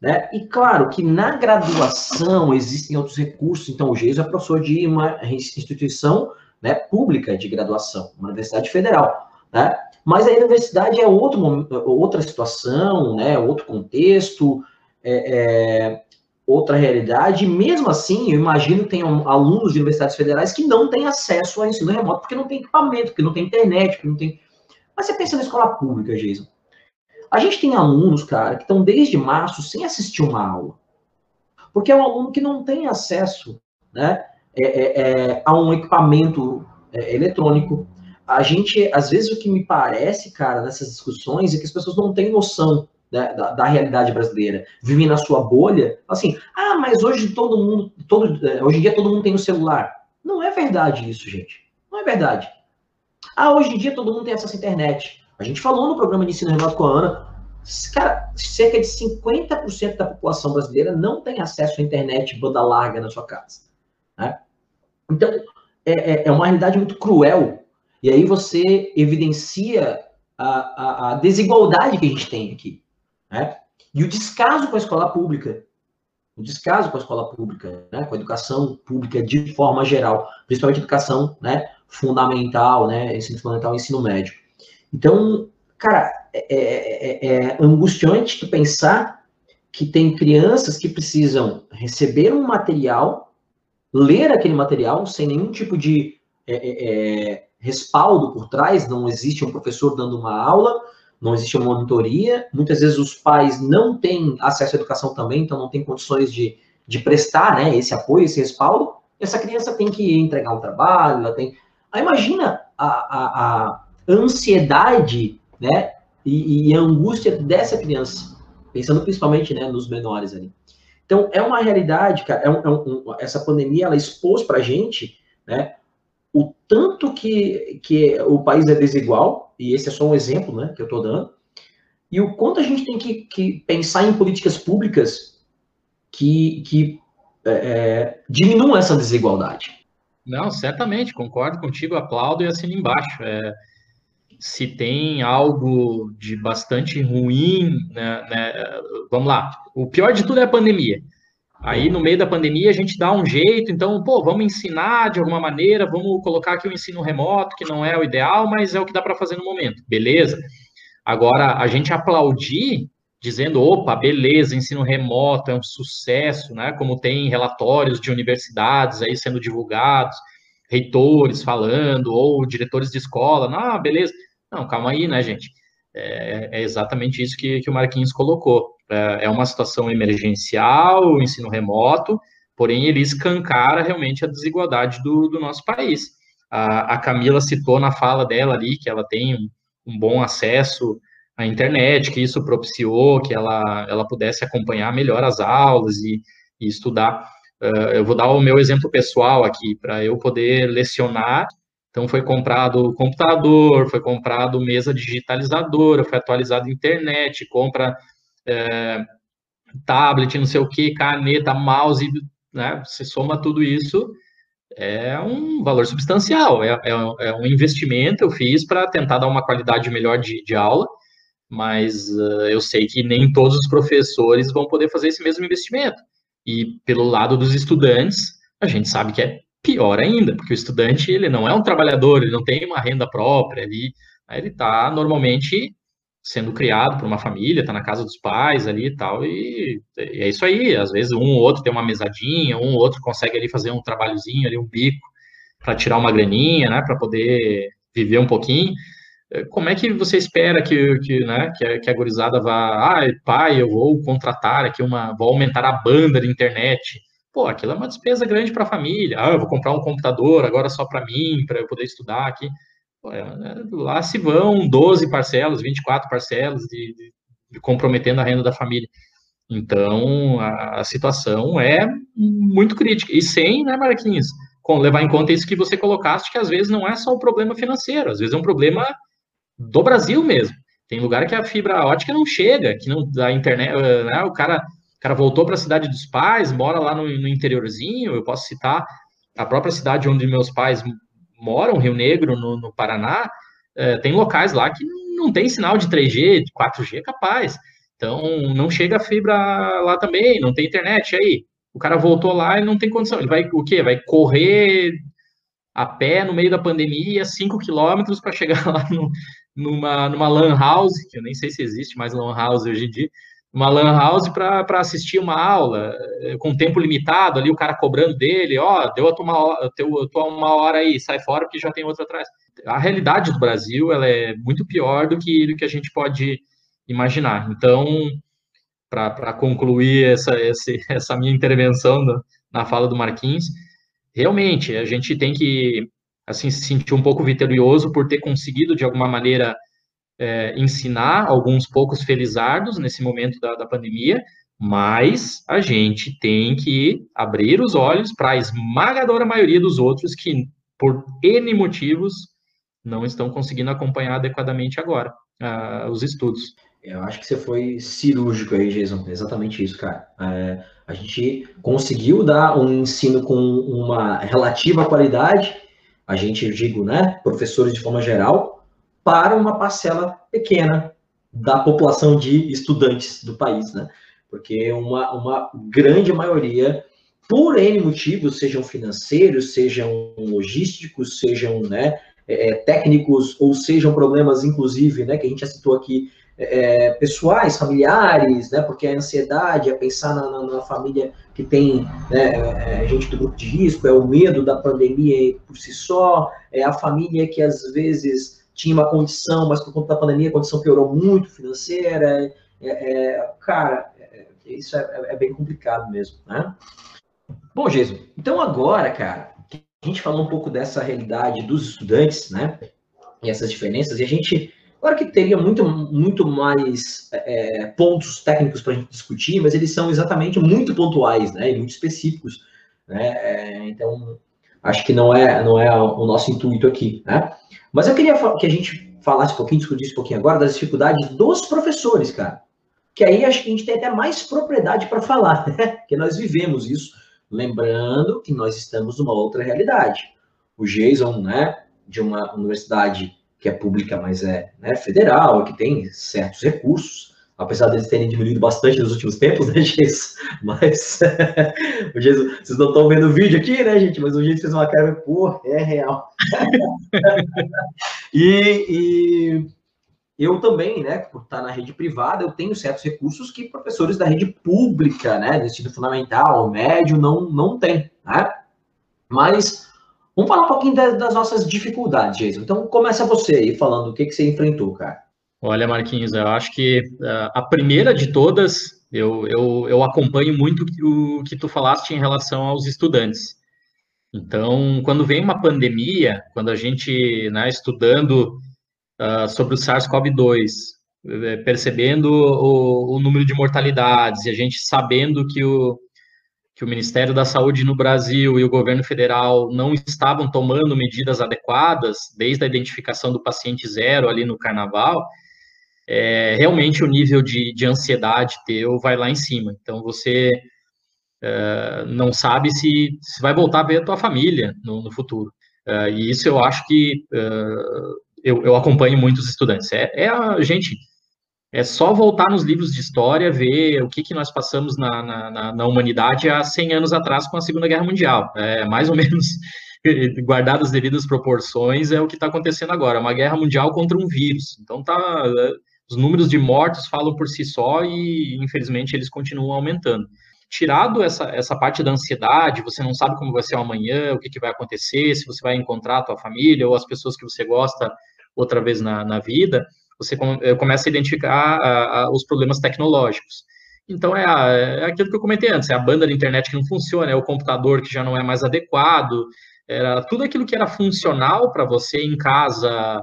S1: né? E claro que na graduação existem outros recursos. Então, o GEIS é professor de uma instituição né, pública de graduação, uma universidade federal, né? Mas a universidade é outro, outra situação, né? Outro contexto. É, é, outra realidade. Mesmo assim, eu imagino que tenham alunos de universidades federais que não têm acesso ao ensino remoto, porque não tem equipamento, porque não tem internet, porque não tem. Mas você pensa na escola pública, Jason. A gente tem alunos, cara, que estão desde março sem assistir uma aula. Porque é um aluno que não tem acesso né, é, é, é, a um equipamento é, eletrônico. A gente, às vezes, o que me parece, cara, nessas discussões é que as pessoas não têm noção da, da, da, realidade brasileira, vivem na sua bolha, assim, ah, mas hoje todo mundo, todo, é, hoje em dia todo mundo tem um celular. Não é verdade isso, gente. Não é verdade. Ah, hoje em dia todo mundo tem acesso à internet. A gente falou no programa de ensino remoto com a Ana, cara, cerca de 50% da população brasileira não tem acesso à internet banda larga na sua casa. Né? Então, é, é, é uma realidade muito cruel. E aí você evidencia a, a, a desigualdade que a gente tem aqui. Né? E o descaso com a escola pública. o descaso com a escola pública, né, com a educação pública de forma geral, principalmente educação, né, fundamental, né, ensino fundamental e ensino médio. Então, cara, é, é, é, é angustiante pensar que tem crianças que precisam receber um material, ler aquele material sem nenhum tipo de é, é, é respaldo por trás, não existe um professor dando uma aula, não existe uma monitoria, muitas vezes os pais não têm acesso à educação também, então não têm condições de, de prestar né, esse apoio, esse respaldo, essa criança tem que entregar um trabalho, ela tem... Aí imagina a, a, a ansiedade né, e, e, a angústia dessa criança, pensando principalmente né, nos menores ali. Então, é uma realidade, cara, é um, é um, essa pandemia, ela expôs para a gente, né, o tanto que, que o país é desigual, e esse é só um exemplo né, que eu estou dando, e o quanto a gente tem que, que pensar em políticas públicas que, que é, é diminuam essa desigualdade.
S2: Não, certamente, concordo contigo, aplaudo e assino embaixo. É, se tem algo de bastante ruim, né, né, vamos lá, o pior de tudo é a pandemia. Aí, no meio da pandemia, a gente dá um jeito, então, pô, vamos ensinar de alguma maneira, vamos colocar aqui o ensino remoto, que não é o ideal, mas é o que dá para fazer no momento. Beleza. Agora, a gente aplaudir, dizendo, opa, beleza, ensino remoto é um sucesso, né? Como tem relatórios de universidades aí sendo divulgados, reitores falando, ou diretores de escola, não, beleza. Não, calma aí, né, gente? É, é exatamente isso que, que o Marquinhos colocou. É, é uma situação emergencial, o ensino remoto, porém ele escancara realmente a desigualdade do, do nosso país. A, a, Camila citou na fala dela ali que ela tem um, um bom acesso à internet, que isso propiciou que ela, ela pudesse acompanhar melhor as aulas e, e estudar. Uh, eu vou dar o meu exemplo pessoal aqui, para eu poder lecionar. Então, foi comprado computador, foi comprado mesa digitalizadora, foi atualizado a internet, compra é, tablet, não sei o que, caneta, mouse, né? Você soma tudo isso, é um valor substancial, é, é, é um investimento eu fiz para tentar dar uma qualidade melhor de, de aula, mas uh, eu sei que nem todos os professores vão poder fazer esse mesmo investimento. E pelo lado dos estudantes, a gente sabe que é pior ainda, porque o estudante ele não é um trabalhador, ele não tem uma renda própria, ele ele está normalmente sendo criado por uma família, está na casa dos pais ali e tal, e, e, é isso aí. Às vezes um ou outro tem uma mesadinha, um ou outro consegue ali fazer um trabalhozinho ali, um bico, para tirar uma graninha, né, para poder viver um pouquinho. Como é que você espera que, que, né, que, a, que a gurizada vá, ah, pai, eu vou contratar aqui uma, vou aumentar a banda de internet. Pô, aquilo é uma despesa grande para a família. Ah, eu vou comprar um computador agora só para mim, para eu poder estudar aqui. É, né, lá se vão 12 parcelas, 24 parcelas, de, de, de comprometendo a renda da família. Então, a, a, situação é muito crítica. E sem, né, Marquinhos, com, levar em conta isso que você colocaste, que às vezes não é só um problema financeiro, às vezes é um problema do Brasil mesmo. Tem lugar que a fibra ótica não chega, que não da internet, eh, né, o cara, o cara voltou para a cidade dos pais, mora lá no, no interiorzinho, eu posso citar a própria cidade onde meus pais moram, Rio Negro, no, no Paraná, é, tem locais lá que não tem sinal de 3G, de 4G capaz. Então, não chega a fibra lá também, não tem internet. Aí, o cara voltou lá e não tem condição. Ele vai o quê? Vai correr a pé no meio da pandemia, 5 quilômetros para chegar lá no, numa, numa lan house, que eu nem sei se existe mais lan house hoje em dia, uma lan house para assistir uma aula eh, com tempo limitado, ali o cara cobrando dele, ó, oh, deu a tua, deu tua uma hora aí, sai fora porque já tem outra atrás. A realidade do Brasil ela é muito pior do que, do que a gente pode imaginar. Então, para concluir essa, essa minha intervenção no, na fala do Marquinhos, realmente a gente tem que assim se sentir um pouco vitorioso por ter conseguido de alguma maneira é, ensinar alguns poucos felizardos nesse momento da, da pandemia, mas a gente tem que abrir os olhos para a esmagadora maioria dos outros que, por N motivos, não estão conseguindo acompanhar adequadamente agora uh, os estudos.
S1: Eu acho que você foi cirúrgico aí, Jason. Exatamente isso, cara. É, a gente conseguiu dar um ensino com uma relativa qualidade, a gente, eu digo, né, professores de forma geral, para uma parcela pequena da população de estudantes do país, né? porque uma, uma grande maioria, por N motivos, sejam financeiros, sejam logísticos, sejam né, é, técnicos, ou sejam problemas, inclusive, né, que a gente já citou aqui, é, pessoais, familiares, né? Porque a ansiedade é pensar na, na, na família que tem né, é, gente do grupo de risco, é o medo da pandemia por si só, é a família que às vezes tinha uma condição, mas por conta da pandemia a condição piorou muito financeira. É, é cara, é, isso é, é, bem complicado mesmo, né? Bom, Jesus, então agora, cara, a gente falou um pouco dessa realidade dos estudantes, né? E essas diferenças, e a gente Claro que teria muito, muito mais é, pontos técnicos para a gente discutir, mas eles são exatamente muito pontuais, né, e muito específicos, né, é, então acho que não é, não é o nosso intuito aqui, né. Mas eu queria que a gente falasse um pouquinho, discutisse um pouquinho agora das dificuldades dos professores, cara, que aí acho que a gente tem até mais propriedade para falar, né, porque nós vivemos isso, lembrando que nós estamos numa outra realidade. O Jason, né, de uma universidade que é pública, mas é né, federal, que tem certos recursos, apesar deles terem diminuído bastante nos últimos tempos, né, Jesus? Mas o Jesus, vocês não estão vendo o vídeo aqui, né, gente? Mas o gente fez uma cara, pô, é real. e, e, eu também, né, por estar na rede privada, eu tenho certos recursos que professores da rede pública, né, do ensino fundamental, médio, não, não têm, né? Mas Vamos falar um pouquinho das, das nossas dificuldades, Jason. Então, começa você aí falando o que, que você enfrentou, cara.
S2: Olha, Marquinhos, eu acho que uh, a primeira de todas, eu, eu, eu acompanho muito o que tu falaste em relação aos estudantes. Então, quando vem uma pandemia, quando a gente, né, estudando uh, sobre o SARS-CoV-2, eh, percebendo o, o, número de mortalidades e a gente sabendo que o, que o Ministério da Saúde no Brasil e o governo federal não estavam tomando medidas adequadas, desde a identificação do paciente zero ali no carnaval, é, realmente o nível de, de ansiedade teu vai lá em cima. Então, você é, não sabe se, se vai voltar a ver a tua família no, no futuro. É, e isso eu acho que é, eu, eu acompanho muitos estudantes. É, é a gente é só voltar nos livros de história, ver o que, que nós passamos na, na, na humanidade há 100 anos atrás com a Segunda Guerra Mundial. É, mais ou menos, guardado as devidas proporções, é o que está acontecendo agora. Uma guerra mundial contra um vírus. Então, tá, é, os números de mortos falam por si só e, infelizmente, eles continuam aumentando. Tirado essa, essa parte da ansiedade, você não sabe como vai ser amanhã, o que, que vai acontecer, se você vai encontrar a tua família ou as pessoas que você gosta outra vez na, na vida, você eh, começa a identificar a, a, os problemas tecnológicos. Então, é, a, é, aquilo que eu comentei antes, é a banda de internet que não funciona, é o computador que já não é mais adequado, era tudo aquilo que era funcional para você em casa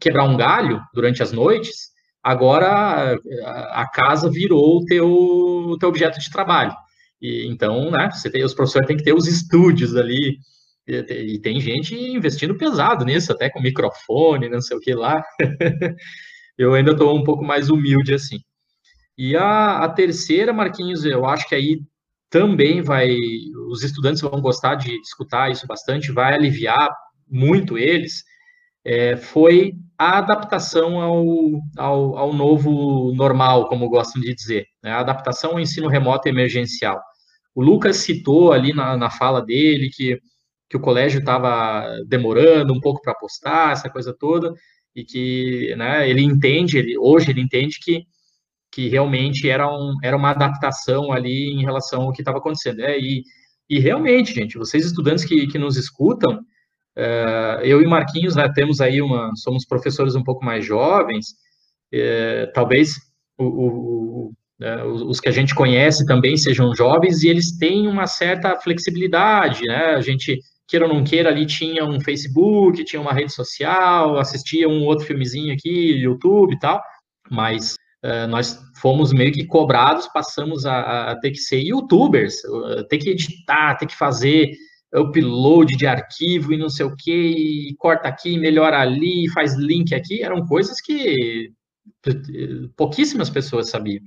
S2: quebrar um galho durante as noites, agora a, casa virou o teu, teu objeto de trabalho. E, então, né, você tem, os professores têm que ter os estúdios ali, e, tem gente investindo pesado nisso, até com microfone, não sei o que lá. eu ainda estou um pouco mais humilde assim. E a, a, terceira, Marquinhos, eu acho que aí também vai, os estudantes vão gostar de escutar isso bastante, vai aliviar muito eles, é, foi a adaptação ao, ao, ao, novo normal, como gostam de dizer, né? a adaptação ao ensino remoto emergencial. O Lucas citou ali na, na fala dele que que o colégio estava demorando um pouco para postar, essa coisa toda, e que né, ele entende, ele, hoje ele entende que, que realmente era, um, era uma adaptação ali em relação ao que estava acontecendo. Né? E, e realmente, gente, vocês estudantes que, que nos escutam, eu e Marquinhos né, temos aí uma, somos professores um pouco mais jovens, uh, talvez o, o, né, os que a gente conhece também sejam jovens e eles têm uma certa flexibilidade, né? A gente queira ou não queira, ali tinha um Facebook, tinha uma rede social, assistia um outro filmezinho aqui, YouTube e tal, mas nós fomos meio que cobrados, passamos a, a, ter que ser youtubers, ter que editar, ter que fazer upload de arquivo e não sei o que, e corta aqui, melhora ali, faz link aqui, eram coisas que pouquíssimas pessoas sabiam.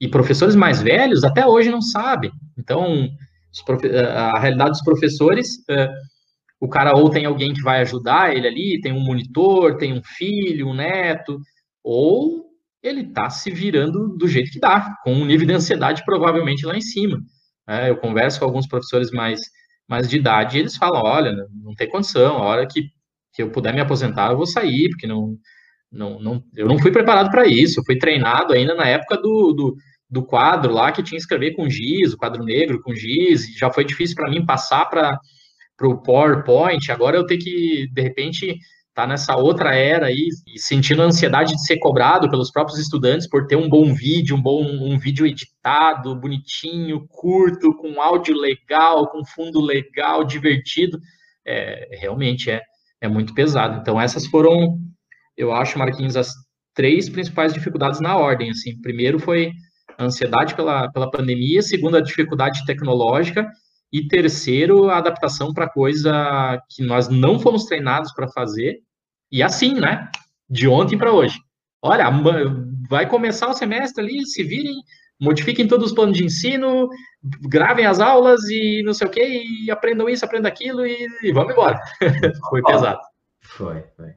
S2: E professores mais velhos até hoje não sabem. Então, a realidade dos professores, é, o cara ou tem alguém que vai ajudar ele ali, tem um monitor, tem um filho, um neto, ou ele está se virando do jeito que dá, com um nível de ansiedade provavelmente lá em cima. É, eu converso com alguns professores mais, mais de idade eles falam, olha, não tem condição, a hora que, que eu puder me aposentar, eu vou sair, porque não, não, não, eu não fui preparado para isso, eu fui treinado ainda na época do, do, do, quadro lá, que tinha que escrever com giz, o quadro negro com giz, já foi difícil para mim passar para o PowerPoint, agora eu tenho que, de repente, tá nessa outra era aí sentindo a ansiedade de ser cobrado pelos próprios estudantes por ter um bom vídeo, um bom um vídeo editado, bonitinho, curto, com áudio legal, com fundo legal, divertido, é, realmente é, é muito pesado. Então essas foram, eu acho, Marquinhos, as três principais dificuldades na ordem. Assim, primeiro foi a ansiedade pela, pela pandemia, segundo a dificuldade tecnológica e terceiro, a adaptação para coisa que nós não fomos treinados para fazer. E assim, né? De ontem para hoje. Olha, vai começar o semestre ali, se virem, modifiquem todos os planos de ensino, gravem as aulas e não sei o que, e aprendam isso, aprendam aquilo e, e vamos embora. foi pesado.
S1: Foi, foi.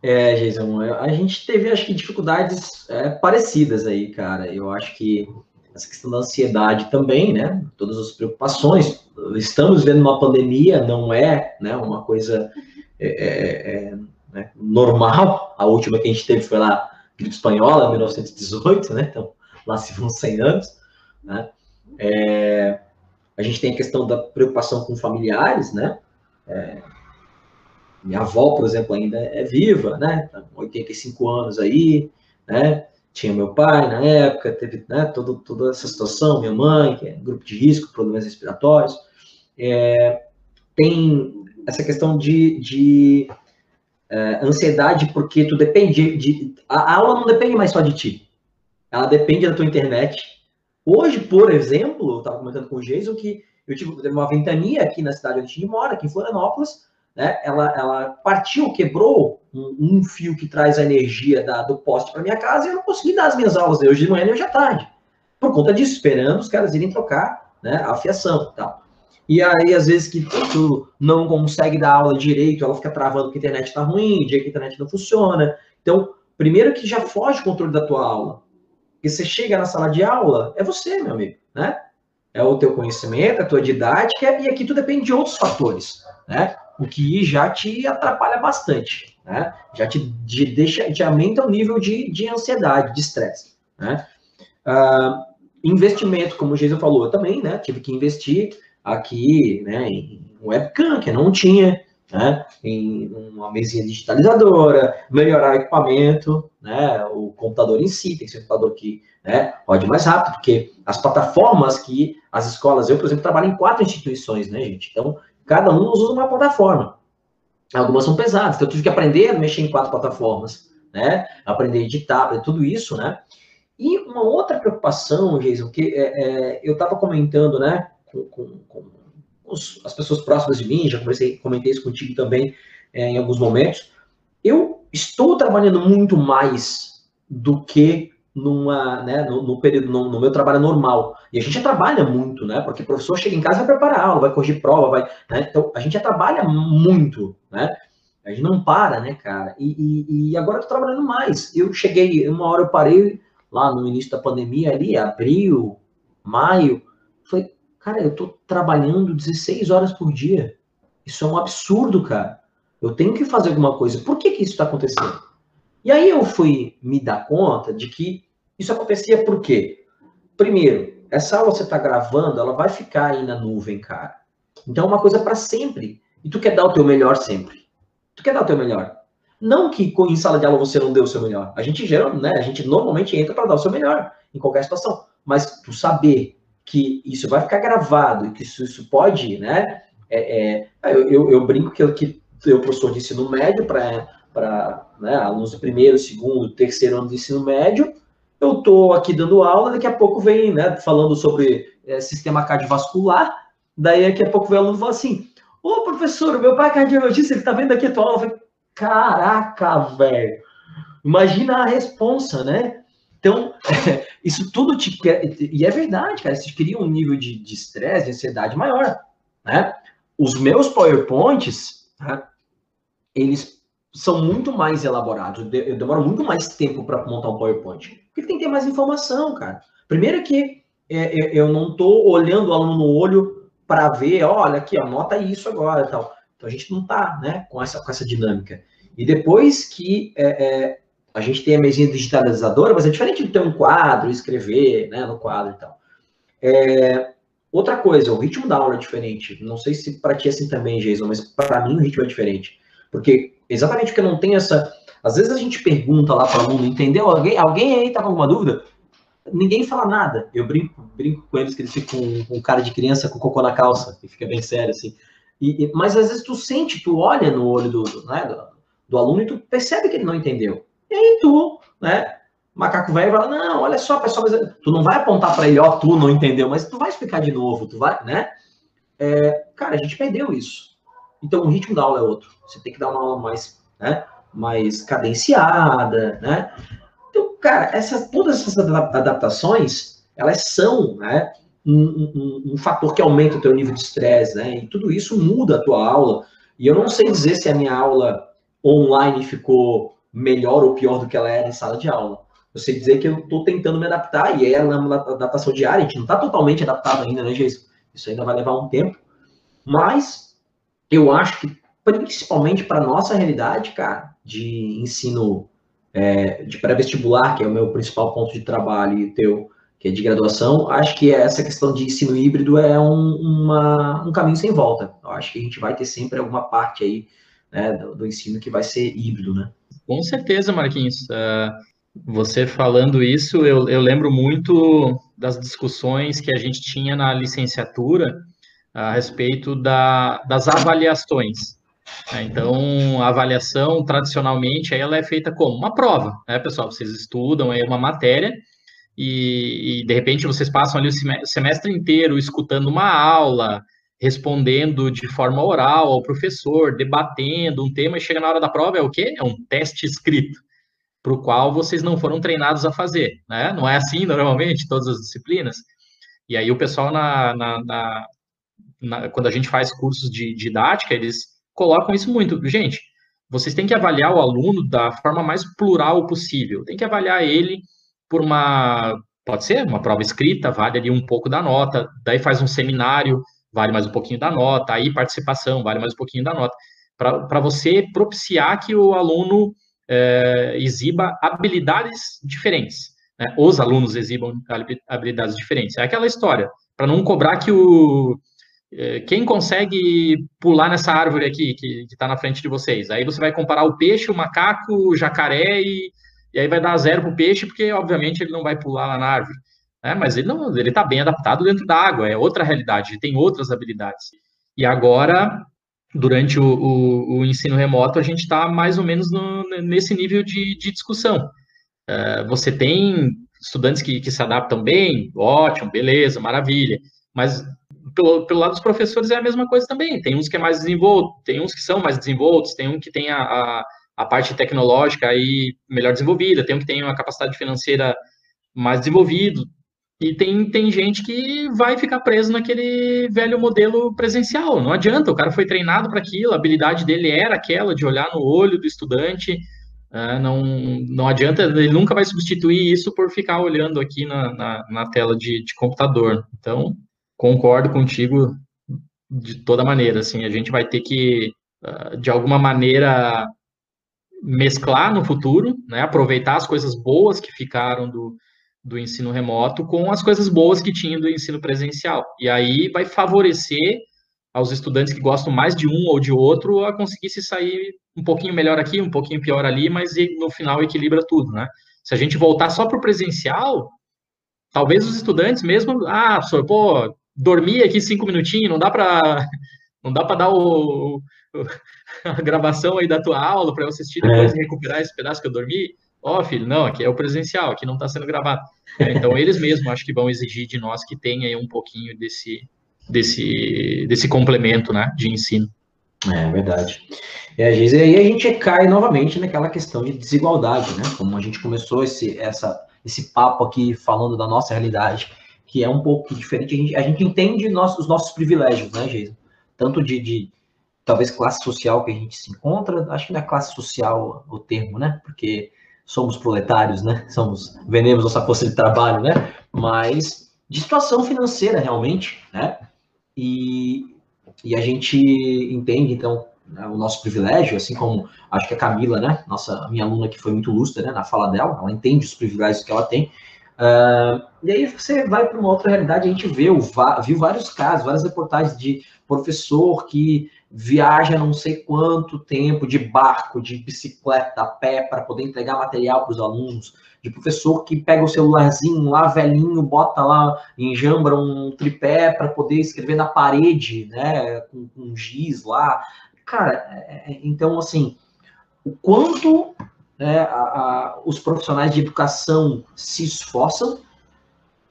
S1: É, Jason, a gente teve, acho que, dificuldades é, parecidas aí, cara. Eu acho que essa questão da ansiedade também, né? Todas as preocupações. Estamos vendo uma pandemia, não é né, uma coisa é, é, é né, normal. A última que a gente teve foi lá, gripe espanhola, 1918, né? Então, lá se vão 100 anos, né? É, a gente tem a questão da preocupação com familiares, né? É, minha avó, por exemplo, ainda é viva, né? 85 tá anos aí, né? Tinha meu pai na época, teve né, todo, toda essa situação, minha mãe, que é grupo de risco, problemas respiratórios. É, tem essa questão de, de é, ansiedade, porque tu depende de. A aula não depende mais só de ti. Ela depende da tua internet. Hoje, por exemplo, eu estava comentando com o Jason que eu tive uma ventania aqui na cidade onde a gente mora, aqui em Florianópolis, né? Ela, ela partiu, quebrou um, um fio que traz a energia da, do poste para minha casa e eu não consegui dar as minhas aulas hoje de manhã nem hoje à tarde. Por conta disso, esperando os caras irem trocar né, a fiação e tal. E aí, às vezes, que tu não consegue dar aula direito, ela fica travando que a internet está ruim, dia que a internet não funciona. Então, primeiro que já foge o controle da tua aula. Porque você chega na sala de aula, é você, meu amigo, né? É o teu conhecimento, a tua didática, e aqui tu depende de outros fatores, né? O que já te atrapalha bastante né? Já te, te deixa, te aumenta o nível de, de ansiedade, de estresse, né? Uh, investimento, como o Geisa falou, eu também, né? Tive que investir aqui, né? Em webcam, que não tinha, né? Em uma mesinha digitalizadora, melhorar o equipamento, né? O computador em si, tem que ser um computador que né, pode mais rápido, porque as plataformas que as escolas, eu, por exemplo, trabalho em quatro instituições, né, gente? Então, cada um usa uma plataforma. Algumas são pesadas, então eu tive que aprender a mexer em quatro plataformas, né? Aprender a editar, aprender tudo isso, né? E uma outra preocupação, Jason, que é, é, eu estava comentando, né, com, com, com os, as pessoas próximas de mim, já conversei, comentei isso contigo também é, em alguns momentos. Eu estou trabalhando muito mais do que numa, né, no, no período, no, no, meu trabalho normal. E a gente já trabalha muito, né? Porque o professor chega em casa vai preparar aula, vai corrigir prova, vai, né? Então a gente já trabalha muito, né? A gente não para, né, cara? E, e, e agora eu tô trabalhando mais. Eu cheguei, uma hora eu parei lá no início da pandemia ali, abril, maio, falei, cara, eu tô trabalhando 16 horas por dia. Isso é um absurdo, cara. Eu tenho que fazer alguma coisa. Por que que isso está acontecendo? E aí eu fui me dar conta de que isso acontecia por quê? Primeiro, essa aula você está gravando, ela vai ficar aí na nuvem, cara. Então é uma coisa para sempre. E tu quer dar o teu melhor sempre. Tu quer dar o teu melhor. Não que em sala de aula você não deu o seu melhor. A gente gera, né? A gente normalmente entra para dar o seu melhor em qualquer situação. Mas tu saber que isso vai ficar gravado e que isso, isso pode, né? É, é, eu, eu, eu, brinco que eu, que eu professor de ensino médio para para né, alunos do primeiro, segundo, terceiro ano de ensino médio. Eu estou aqui dando aula, daqui a pouco vem né, falando sobre é, sistema cardiovascular, daí daqui a pouco vem o aluno e fala assim, ô professor, meu pai é cardiologista, ele está vendo aqui a tua aula. Eu falei, Caraca, velho! Imagina a responsa, né? Então, isso tudo te... E é verdade, cara, isso cria um nível de estresse, de, de ansiedade maior, né? Os meus PowerPoints, né, eles são muito mais elaborados. Eu demoro muito mais tempo para montar um PowerPoint. Porque tem que ter mais informação, cara. Primeiro que é, eu não estou olhando o aluno no olho para ver, olha aqui, anota isso agora e tal. Então a gente não está né, com, essa, com essa dinâmica. E depois que é, é, a gente tem a mesinha digitalizadora, mas é diferente de ter um quadro, escrever né, no quadro e tal. É, outra coisa, o ritmo da aula é diferente. Não sei se para ti é assim também, Jason, mas para mim o ritmo é diferente. Porque exatamente porque não tem essa. Às vezes a gente pergunta lá para o aluno, entendeu? Alguém, alguém aí tá com alguma dúvida? Ninguém fala nada. Eu brinco, brinco com eles que eles ficam com, com cara de criança com cocô na calça, e fica bem sério assim. E, e, mas às vezes tu sente, tu olha no olho do, do, né, do, do aluno e tu percebe que ele não entendeu. E aí tu, né, macaco velho fala, não, olha só, pessoal, tu não vai apontar para ele, ó, tu não entendeu, mas tu vai explicar de novo, tu vai, né? É, cara, a gente perdeu isso. Então o ritmo da aula é outro. Você tem que dar uma aula mais, né, mais cadenciada, né? Então, cara, essas, todas essas adaptações, elas são, né, um, um, um fator que aumenta o teu nível de estresse, né? E tudo isso muda a tua aula. E eu não sei dizer se a minha aula online ficou melhor ou pior do que ela era em sala de aula. Eu sei dizer que eu estou tentando me adaptar, e é uma adaptação diária, a gente não está totalmente adaptado ainda, né, Geis? Isso ainda vai levar um tempo. Mas eu acho que, principalmente para nossa realidade, cara, de ensino é, de pré-vestibular, que é o meu principal ponto de trabalho, e teu, que é de graduação, acho que essa questão de ensino híbrido é um, uma, um caminho sem volta. Eu acho que a gente vai ter sempre alguma parte aí né, do, do ensino que vai ser híbrido, né?
S2: Com certeza, Marquinhos. Uh, você falando isso, eu, eu, lembro muito das discussões que a gente tinha na licenciatura a respeito da, das avaliações. Né? Então, a avaliação, tradicionalmente, ela é feita como? Uma prova, né, pessoal? Vocês estudam aí uma matéria e, e, de repente, vocês passam ali o semestre inteiro escutando uma aula, respondendo de forma oral ao professor, debatendo um tema, e chega na hora da prova, é o quê? É um teste escrito, para o qual vocês não foram treinados a fazer, né? Não é assim, normalmente, todas as disciplinas. E aí o pessoal, na, na, na, na quando a gente faz cursos de didática, eles colocam isso muito. Gente, vocês têm que avaliar o aluno da forma mais plural possível. Tem que avaliar ele por uma, pode ser uma prova escrita, vale ali um pouco da nota, daí faz um seminário, vale mais um pouquinho da nota, aí participação, vale mais um pouquinho da nota, para você propiciar que o aluno é, exiba habilidades diferentes, né? os alunos exibam habilidades diferentes. É aquela história, para não cobrar que o. É, quem consegue pular nessa árvore aqui que está na frente de vocês? Aí você vai comparar o peixe, o macaco, o jacaré e, e aí vai dar zero para o peixe, porque obviamente ele não vai pular lá na árvore. Né? Mas ele não, ele está bem adaptado dentro da água, é outra realidade, ele tem outras habilidades. E agora, durante o, o, o ensino remoto, a gente está mais ou menos no, nesse nível de, de discussão. É, você tem estudantes que, que se adaptam bem, ótimo, beleza, maravilha. Mas pelo, pelo, lado dos professores é a mesma coisa também. Tem uns que é mais desenvolto, tem uns que são mais desenvoltos, tem um que tem a, a, a, parte tecnológica aí melhor desenvolvida, tem um que tem uma capacidade financeira mais desenvolvido, e tem, tem gente que vai ficar preso naquele velho modelo presencial. Não adianta, o cara foi treinado para aquilo, a habilidade dele era aquela de olhar no olho do estudante. Uh, não, não adianta, ele nunca vai substituir isso por ficar olhando aqui na, na, na tela de, de, computador. Então, concordo contigo de toda maneira. Assim, a gente vai ter que, uh, de alguma maneira, mesclar no futuro, né, aproveitar as coisas boas que ficaram do, do ensino remoto com as coisas boas que tinha do ensino presencial. E aí vai favorecer aos estudantes que gostam mais de um ou de outro a conseguir se sair um pouquinho melhor aqui, um pouquinho pior ali, mas no final equilibra tudo, né? Se a gente voltar só para o presencial, talvez os estudantes mesmo, ah, professor, pô, dormi aqui cinco minutinhos, não dá para não dá para dar o, o, a gravação aí da tua aula para eu assistir depois é. e recuperar esse pedaço que eu dormi. Ó, oh, filho, não, aqui é o presencial, aqui não está sendo gravado. É, então, eles mesmos acho que vão exigir de nós que tenha aí um pouquinho desse, desse, desse complemento né, de ensino.
S1: É verdade. E aí a gente cai novamente naquela questão de desigualdade, né? Como a gente começou esse, essa, esse papo aqui falando da nossa realidade, que é um pouco diferente. A gente, a gente entende nossos, os nossos privilégios, né, Geisa? Tanto de, de, talvez classe social que a gente se encontra, acho que não é classe social o termo, né? Porque somos proletários, né? Somos, vendemos nossa força de trabalho, né? Mas de situação financeira realmente, né? E, e a gente entende, então, né, o nosso privilégio, assim como acho que a Camila, né? Nossa, minha aluna que foi muito lustra, né? Na fala dela, ela entende os privilégios que ela tem. Uh, e aí você vai para uma outra realidade, a gente vê, viu vários casos, várias reportagens de professor que viaja não sei quanto tempo de barco, de bicicleta, a pé, para poder entregar material para os alunos, de professor que pega o celularzinho lá, velhinho, bota lá, enjambra um tripé para poder escrever na parede, né, com, com giz lá. Cara, é, é, então, assim, o quanto né, a, a, os profissionais de educação se esforçam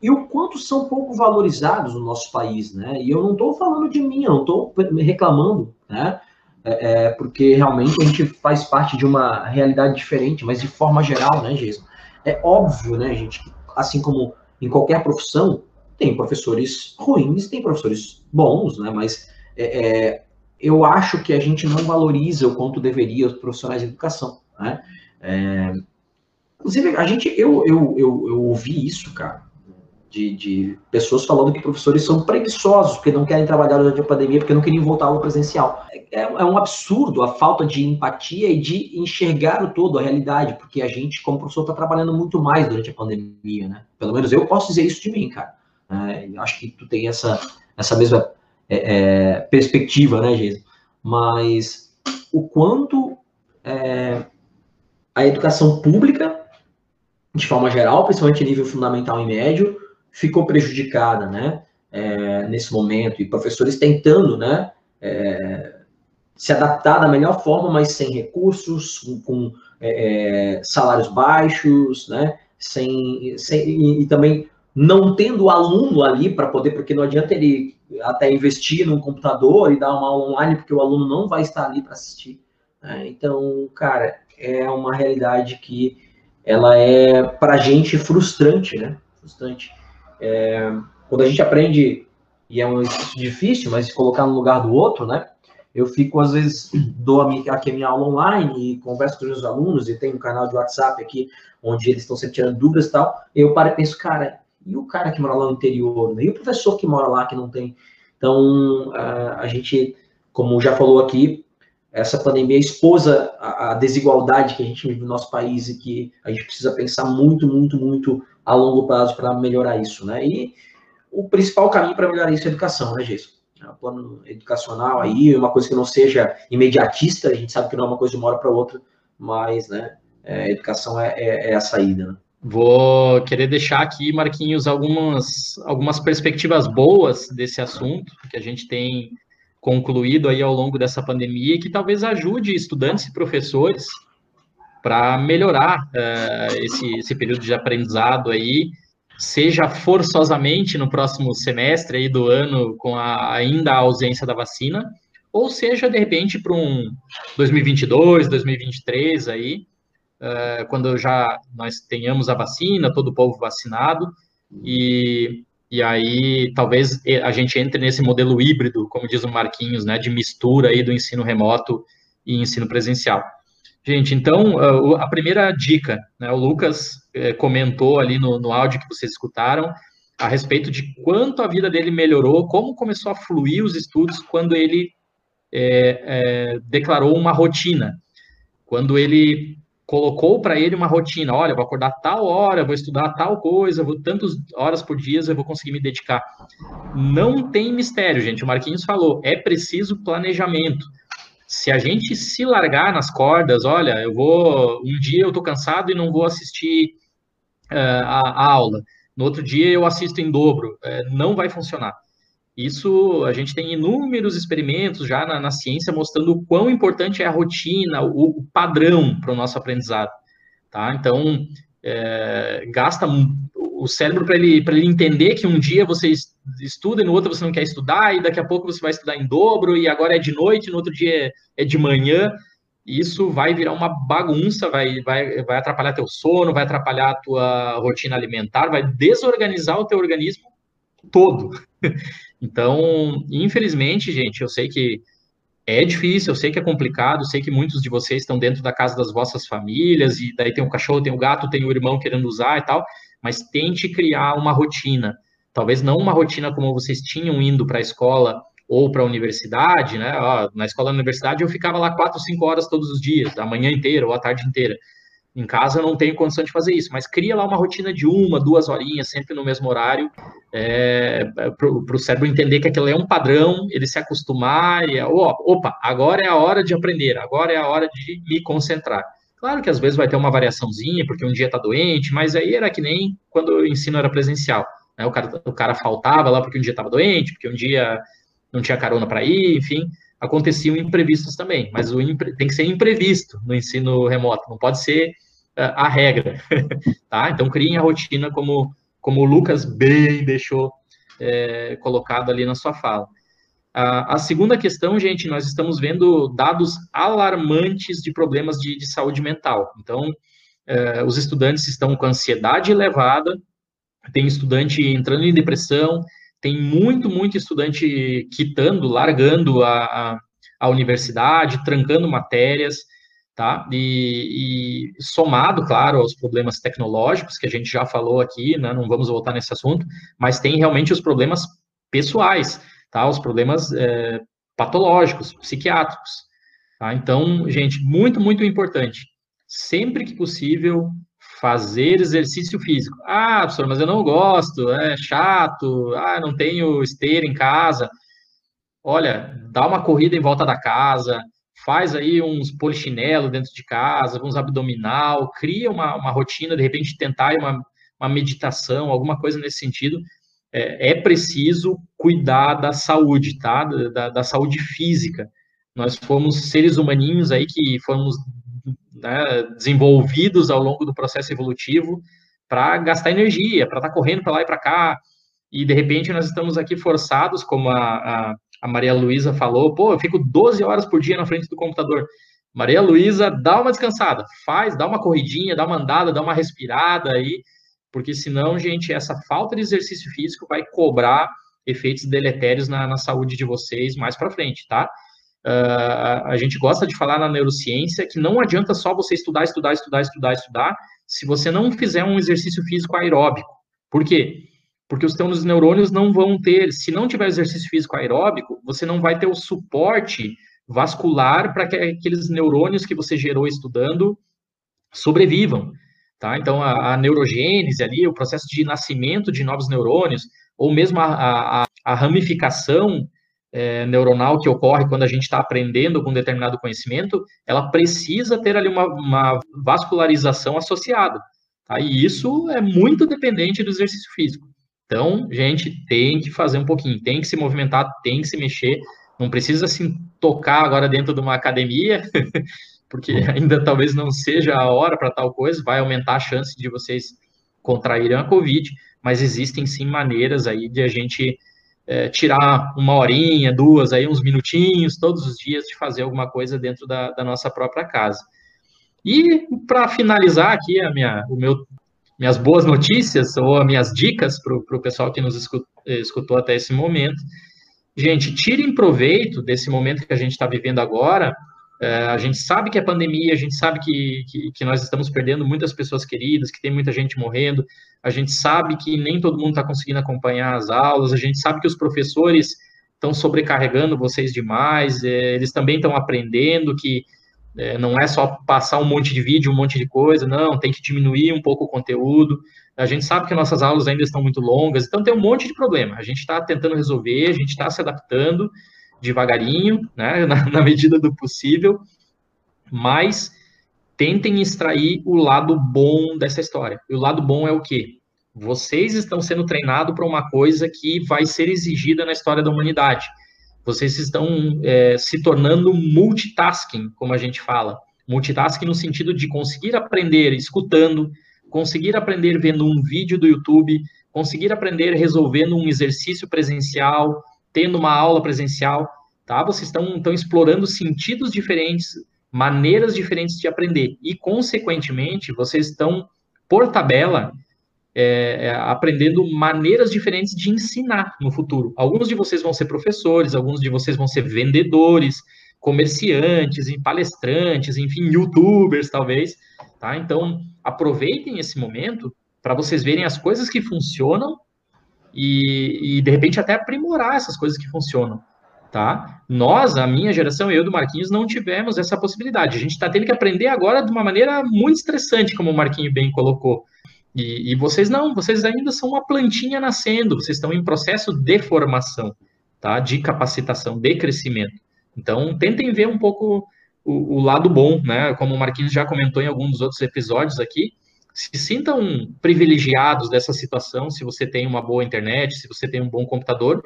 S1: e o quanto são pouco valorizados no nosso país, né? E eu não estou falando de mim, eu não estou reclamando, né? É, é, porque realmente a gente faz parte de uma realidade diferente, mas de forma geral, né, Jason? É óbvio, né, gente, assim como em qualquer profissão, tem professores ruins, tem professores bons, né? Mas é, é eu acho que a gente não valoriza o quanto deveria os profissionais de educação, né? É, inclusive, a gente, eu, eu, eu, eu ouvi isso, cara, de, de, pessoas falando que professores são preguiçosos, porque não querem trabalhar durante a pandemia, porque não queriam voltar ao presencial. É, é, um absurdo a falta de empatia e de enxergar o todo, a realidade, porque a gente, como professor, está trabalhando muito mais durante a pandemia, né? Pelo menos eu posso dizer isso de mim, cara. É, acho que tu tem essa, essa mesma é, é perspectiva, né, Geisa? Mas o quanto é, a educação pública, de forma geral, principalmente nível fundamental e médio, ficou prejudicada, né, é, nesse momento, e professores tentando, né, é, se adaptar da melhor forma, mas sem recursos, com, com é, é salários baixos, né, sem, sem e, e, também não tendo aluno ali para poder, porque não adianta ele até investir num computador e dar uma aula online, porque o aluno não vai estar ali para assistir. Né? Então, cara, é uma realidade que ela é para a gente frustrante, né? Frustrante. É, quando a gente aprende, e é um difícil, mas se colocar no lugar do outro, né? Eu fico, às vezes, dou aqui a minha aula online e converso com os meus alunos, e tem um canal de WhatsApp aqui, onde eles estão sempre tirando dúvidas e tal. E eu paro e penso, cara, e o cara que mora lá no interior? Né? E o professor que mora lá que não tem? Então, a gente, como já falou aqui, essa pandemia expôs a, a, desigualdade que a gente vive no nosso país e que a gente precisa pensar muito, muito, muito a longo prazo para melhorar isso, né? E o principal caminho para melhorar isso é a educação, né, Jason? É um plano educacional aí, uma coisa que não seja imediatista, a gente sabe que não é uma coisa de uma hora para outra, mas, né, é, educação é, é, é, a saída, né?
S2: Vou querer deixar aqui, Marquinhos, algumas, algumas perspectivas boas desse assunto que a gente tem concluído aí ao longo dessa pandemia e que talvez ajude estudantes e professores para melhorar uh, esse, esse período de aprendizado aí, seja forçosamente no próximo semestre aí do ano, com a, ainda a ausência da vacina, ou seja, de repente, para um 2022, 2023 aí, uh, quando já nós tenhamos a vacina, todo o povo vacinado, e, e aí talvez a gente entre nesse modelo híbrido, como diz o Marquinhos, né, de mistura aí do ensino remoto e ensino presencial. Gente, então, a primeira dica, né, o Lucas é, comentou ali no, no áudio que vocês escutaram, a respeito de quanto a vida dele melhorou, como começou a fluir os estudos quando ele é, é, declarou uma rotina, quando ele colocou para ele uma rotina, olha, vou acordar tal hora, vou estudar tal coisa, vou tantas horas por dia, eu vou conseguir me dedicar. Não tem mistério, gente. O Marquinhos falou, é preciso planejamento se a gente se largar nas cordas, olha, eu vou, um dia eu tô cansado e não vou assistir uh, a, a, aula, no outro dia eu assisto em dobro, uh, não vai funcionar. Isso, a gente tem inúmeros experimentos já na, na ciência mostrando o quão importante é a rotina, o, o padrão para o nosso aprendizado, tá? Então, é, gasta o cérebro para ele, ele entender que um dia você estuda e no outro você não quer estudar, e daqui a pouco você vai estudar em dobro, e agora é de noite, no outro dia é, é de manhã. Isso vai virar uma bagunça, vai, vai, vai atrapalhar teu sono, vai atrapalhar a tua rotina alimentar, vai desorganizar o teu organismo todo. Então, infelizmente, gente, eu sei que É difícil, eu sei que é complicado, sei que muitos de vocês estão dentro da casa das vossas famílias, e daí tem o cachorro, tem o gato, tem o irmão querendo usar e tal, mas tente criar uma rotina. Talvez não uma rotina como vocês tinham indo para a escola ou para a universidade, né? Ó, na escola e universidade eu ficava lá quatro, cinco horas todos os dias, a manhã inteira ou a tarde inteira. Em casa eu não tenho condição de fazer isso, mas cria lá uma rotina de uma, duas horinhas, sempre no mesmo horário, é, para o cérebro entender que aquilo é um padrão, ele se acostumar e, ó, opa, agora é a hora de aprender, agora é a hora de me concentrar. Claro que às vezes vai ter uma variaçãozinha, porque um dia está doente, mas aí era que nem quando o ensino era presencial. Né? O, cara, o cara faltava lá porque um dia estava doente, porque um dia não tinha carona para ir, enfim, aconteciam imprevistos também, mas o impre, tem que ser imprevisto no ensino remoto, não pode ser uh, a regra, tá? Então criem a rotina como como o Lucas bem deixou é, colocado ali na sua fala. A, a, segunda questão, gente, nós estamos vendo dados alarmantes de problemas de, de saúde mental. Então, é, os estudantes estão com ansiedade elevada, tem estudante entrando em depressão, tem muito, muito estudante quitando, largando a, a, a universidade, trancando matérias tá? E, e, somado, claro, aos problemas tecnológicos que a gente já falou aqui, né? Não vamos voltar nesse assunto, mas tem realmente os problemas pessoais, tá? Os problemas é, patológicos, psiquiátricos, tá? Então, gente, muito, muito importante. Sempre que possível, fazer exercício físico. Ah, professor, mas eu não gosto, é chato, ah, não tenho esteira em casa. Olha, dá uma corrida em volta da casa, faz aí uns polichinelo dentro de casa, uns abdominal, cria uma, uma rotina, de repente tentar uma, uma meditação, alguma coisa nesse sentido. É, é preciso cuidar da saúde, tá? Da, da, saúde física. Nós fomos seres humaninhos aí que fomos né, desenvolvidos ao longo do processo evolutivo para gastar energia, para estar tá correndo para lá e para cá, e de repente nós estamos aqui forçados, como a, a a Maria Luísa falou, pô, eu fico 12 horas por dia na frente do computador. Maria Luísa, dá uma descansada, faz, dá uma corridinha, dá uma andada, dá uma respirada aí, porque senão, gente, essa falta de exercício físico vai cobrar efeitos deletérios na, na saúde de vocês mais para frente, tá? Uh, a gente gosta de falar na neurociência que não adianta só você estudar, estudar, estudar, estudar, estudar, se você não fizer um exercício físico aeróbico. Por quê? porque os teus neurônios não vão ter, se não tiver exercício físico aeróbico, você não vai ter o suporte vascular para que aqueles neurônios que você gerou estudando sobrevivam, tá? Então, a, a, neurogênese ali, o processo de nascimento de novos neurônios, ou mesmo a, a, a ramificação é, neuronal que ocorre quando a gente está aprendendo com determinado conhecimento, ela precisa ter ali uma, uma vascularização associada, tá? E isso é muito dependente do exercício físico. Então, gente, tem que fazer um pouquinho, tem que se movimentar, tem que se mexer. Não precisa se tocar agora dentro de uma academia, porque ainda talvez não seja a hora para tal coisa, vai aumentar a chance de vocês contraírem a Covid, mas existem sim maneiras aí de a gente é, tirar uma horinha, duas, aí uns minutinhos todos os dias de fazer alguma coisa dentro da, da nossa própria casa. E para finalizar aqui a minha, o meu minhas boas notícias ou minhas dicas para o pessoal que nos escutou até esse momento. Gente, tirem proveito desse momento que a gente está vivendo agora. É, a gente sabe que é pandemia, a gente sabe que, que, que, nós estamos perdendo muitas pessoas queridas, que tem muita gente morrendo, a gente sabe que nem todo mundo está conseguindo acompanhar as aulas, a gente sabe que os professores estão sobrecarregando vocês demais, é, eles também estão aprendendo que é, não é só passar um monte de vídeo, um monte de coisa, não, tem que diminuir um pouco o conteúdo. A gente sabe que nossas aulas ainda estão muito longas, então tem um monte de problema. A gente está tentando resolver, a gente está se adaptando devagarinho, né, na, na medida do possível, mas tentem extrair o lado bom dessa história. E o lado bom é o quê? Vocês estão sendo treinados para uma coisa que vai ser exigida na história da humanidade vocês estão é, se tornando multitasking, como a gente fala. Multitasking no sentido de conseguir aprender escutando, conseguir aprender vendo um vídeo do YouTube, conseguir aprender resolvendo um exercício presencial, tendo uma aula presencial, tá? Vocês estão, estão explorando sentidos diferentes, maneiras diferentes de aprender e, consequentemente, vocês estão, por tabela, é, é, aprendendo maneiras diferentes de ensinar no futuro. Alguns de vocês vão ser professores, alguns de vocês vão ser vendedores, comerciantes, palestrantes, enfim, youtubers talvez, tá? Então, aproveitem esse momento para vocês verem as coisas que funcionam e, e, de repente até aprimorar essas coisas que funcionam, tá? Nós, a minha geração, eu do Marquinhos, não tivemos essa possibilidade. A gente está tendo que aprender agora de uma maneira muito estressante, como o Marquinho bem colocou. E, e, vocês não, vocês ainda são uma plantinha nascendo, vocês estão em processo de formação, tá? De capacitação, de crescimento. Então, tentem ver um pouco o, o lado bom, né? Como o Marquinhos já comentou em alguns dos outros episódios aqui, se sintam privilegiados dessa situação, se você tem uma boa internet, se você tem um bom computador,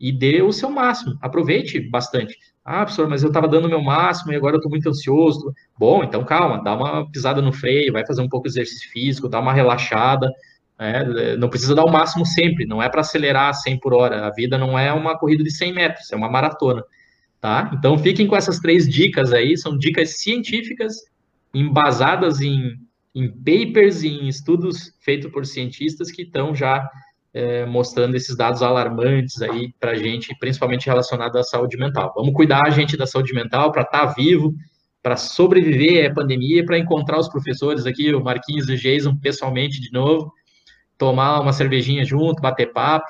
S2: e dê o seu máximo, aproveite bastante. Ah, professor, mas eu estava dando o meu máximo e agora eu estou muito ansioso. Bom, então calma, dá uma pisada no freio, vai fazer um pouco de exercício físico, dá uma relaxada. Né? Não precisa dar o máximo sempre, não é para acelerar 100 por hora. A vida não é uma corrida de 100 metros, é uma maratona. Tá? Então fiquem com essas três dicas aí, são dicas científicas, embasadas em, em papers, em estudos feitos por cientistas que estão já é, mostrando esses dados alarmantes aí para a gente, principalmente relacionado à saúde mental. Vamos cuidar a gente da saúde mental para estar tá vivo, para sobreviver à pandemia, para encontrar os professores aqui, o Marquinhos e o Jason, pessoalmente de novo, tomar uma cervejinha junto, bater papo,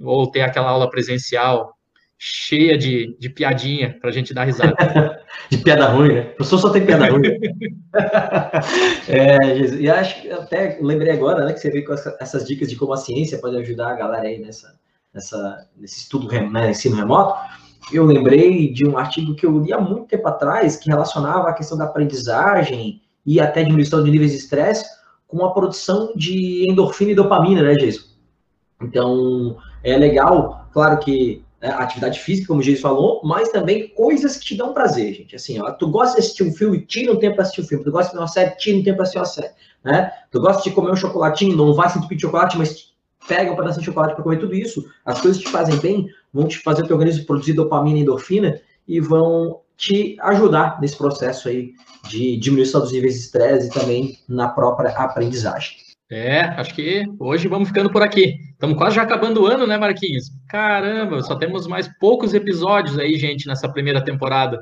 S2: ou ter aquela aula presencial cheia de, de piadinha para a gente dar risada.
S1: de piada ruim, né? O professor só tem piada ruim. é, e acho que até lembrei agora, né, que você veio com essa, essas dicas de como a ciência pode ajudar a galera aí nessa, nessa, nesse estudo, né, ensino remoto. Eu lembrei de um artigo que eu li há muito tempo atrás, que relacionava a questão da aprendizagem e até diminuição de níveis de estresse com a produção de endorfina e dopamina, né, Jason? Então, é legal, claro que né, atividade física, como o Gênesis falou, mas também coisas que te dão prazer, gente. Assim, ó, tu gosta de assistir um filme, tira um tempo para assistir um filme. Tu gosta de ver uma série, tira um tempo para assistir uma série. Né? Tu gosta de comer um chocolatinho, não vai sentir de chocolate, mas pega um pedacinho de chocolate para comer tudo isso. As coisas que te fazem bem vão te fazer o teu organismo produzir dopamina e endorfina e vão te ajudar nesse processo aí de diminuição dos níveis de estresse e também na própria aprendizagem.
S2: É, acho que hoje vamos ficando por aqui. Estamos quase já acabando o ano, né, Marquinhos? Caramba, só temos mais poucos episódios aí, gente, nessa primeira temporada.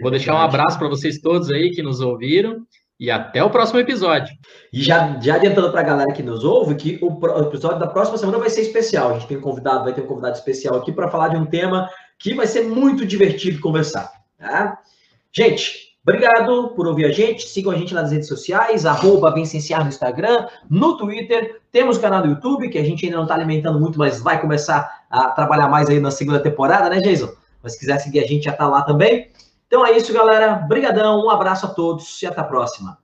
S2: Vou deixar um abraço para vocês todos aí que nos ouviram e até o próximo episódio.
S1: E já, já adiantando para a galera que nos ouve, que o episódio da próxima semana vai ser especial. A gente tem um convidado, vai ter um convidado especial aqui para falar de um tema que vai ser muito divertido conversar. Tá? Gente, Obrigado por ouvir a gente. Sigam a gente nas redes sociais, arroba no Instagram, no Twitter. Temos canal do YouTube, que a gente ainda não está alimentando muito, mas vai começar a trabalhar mais aí na segunda temporada, né, Jason? Mas se quiser seguir a gente, já está lá também. Então é isso, galera. Obrigadão, um abraço a todos e até a próxima.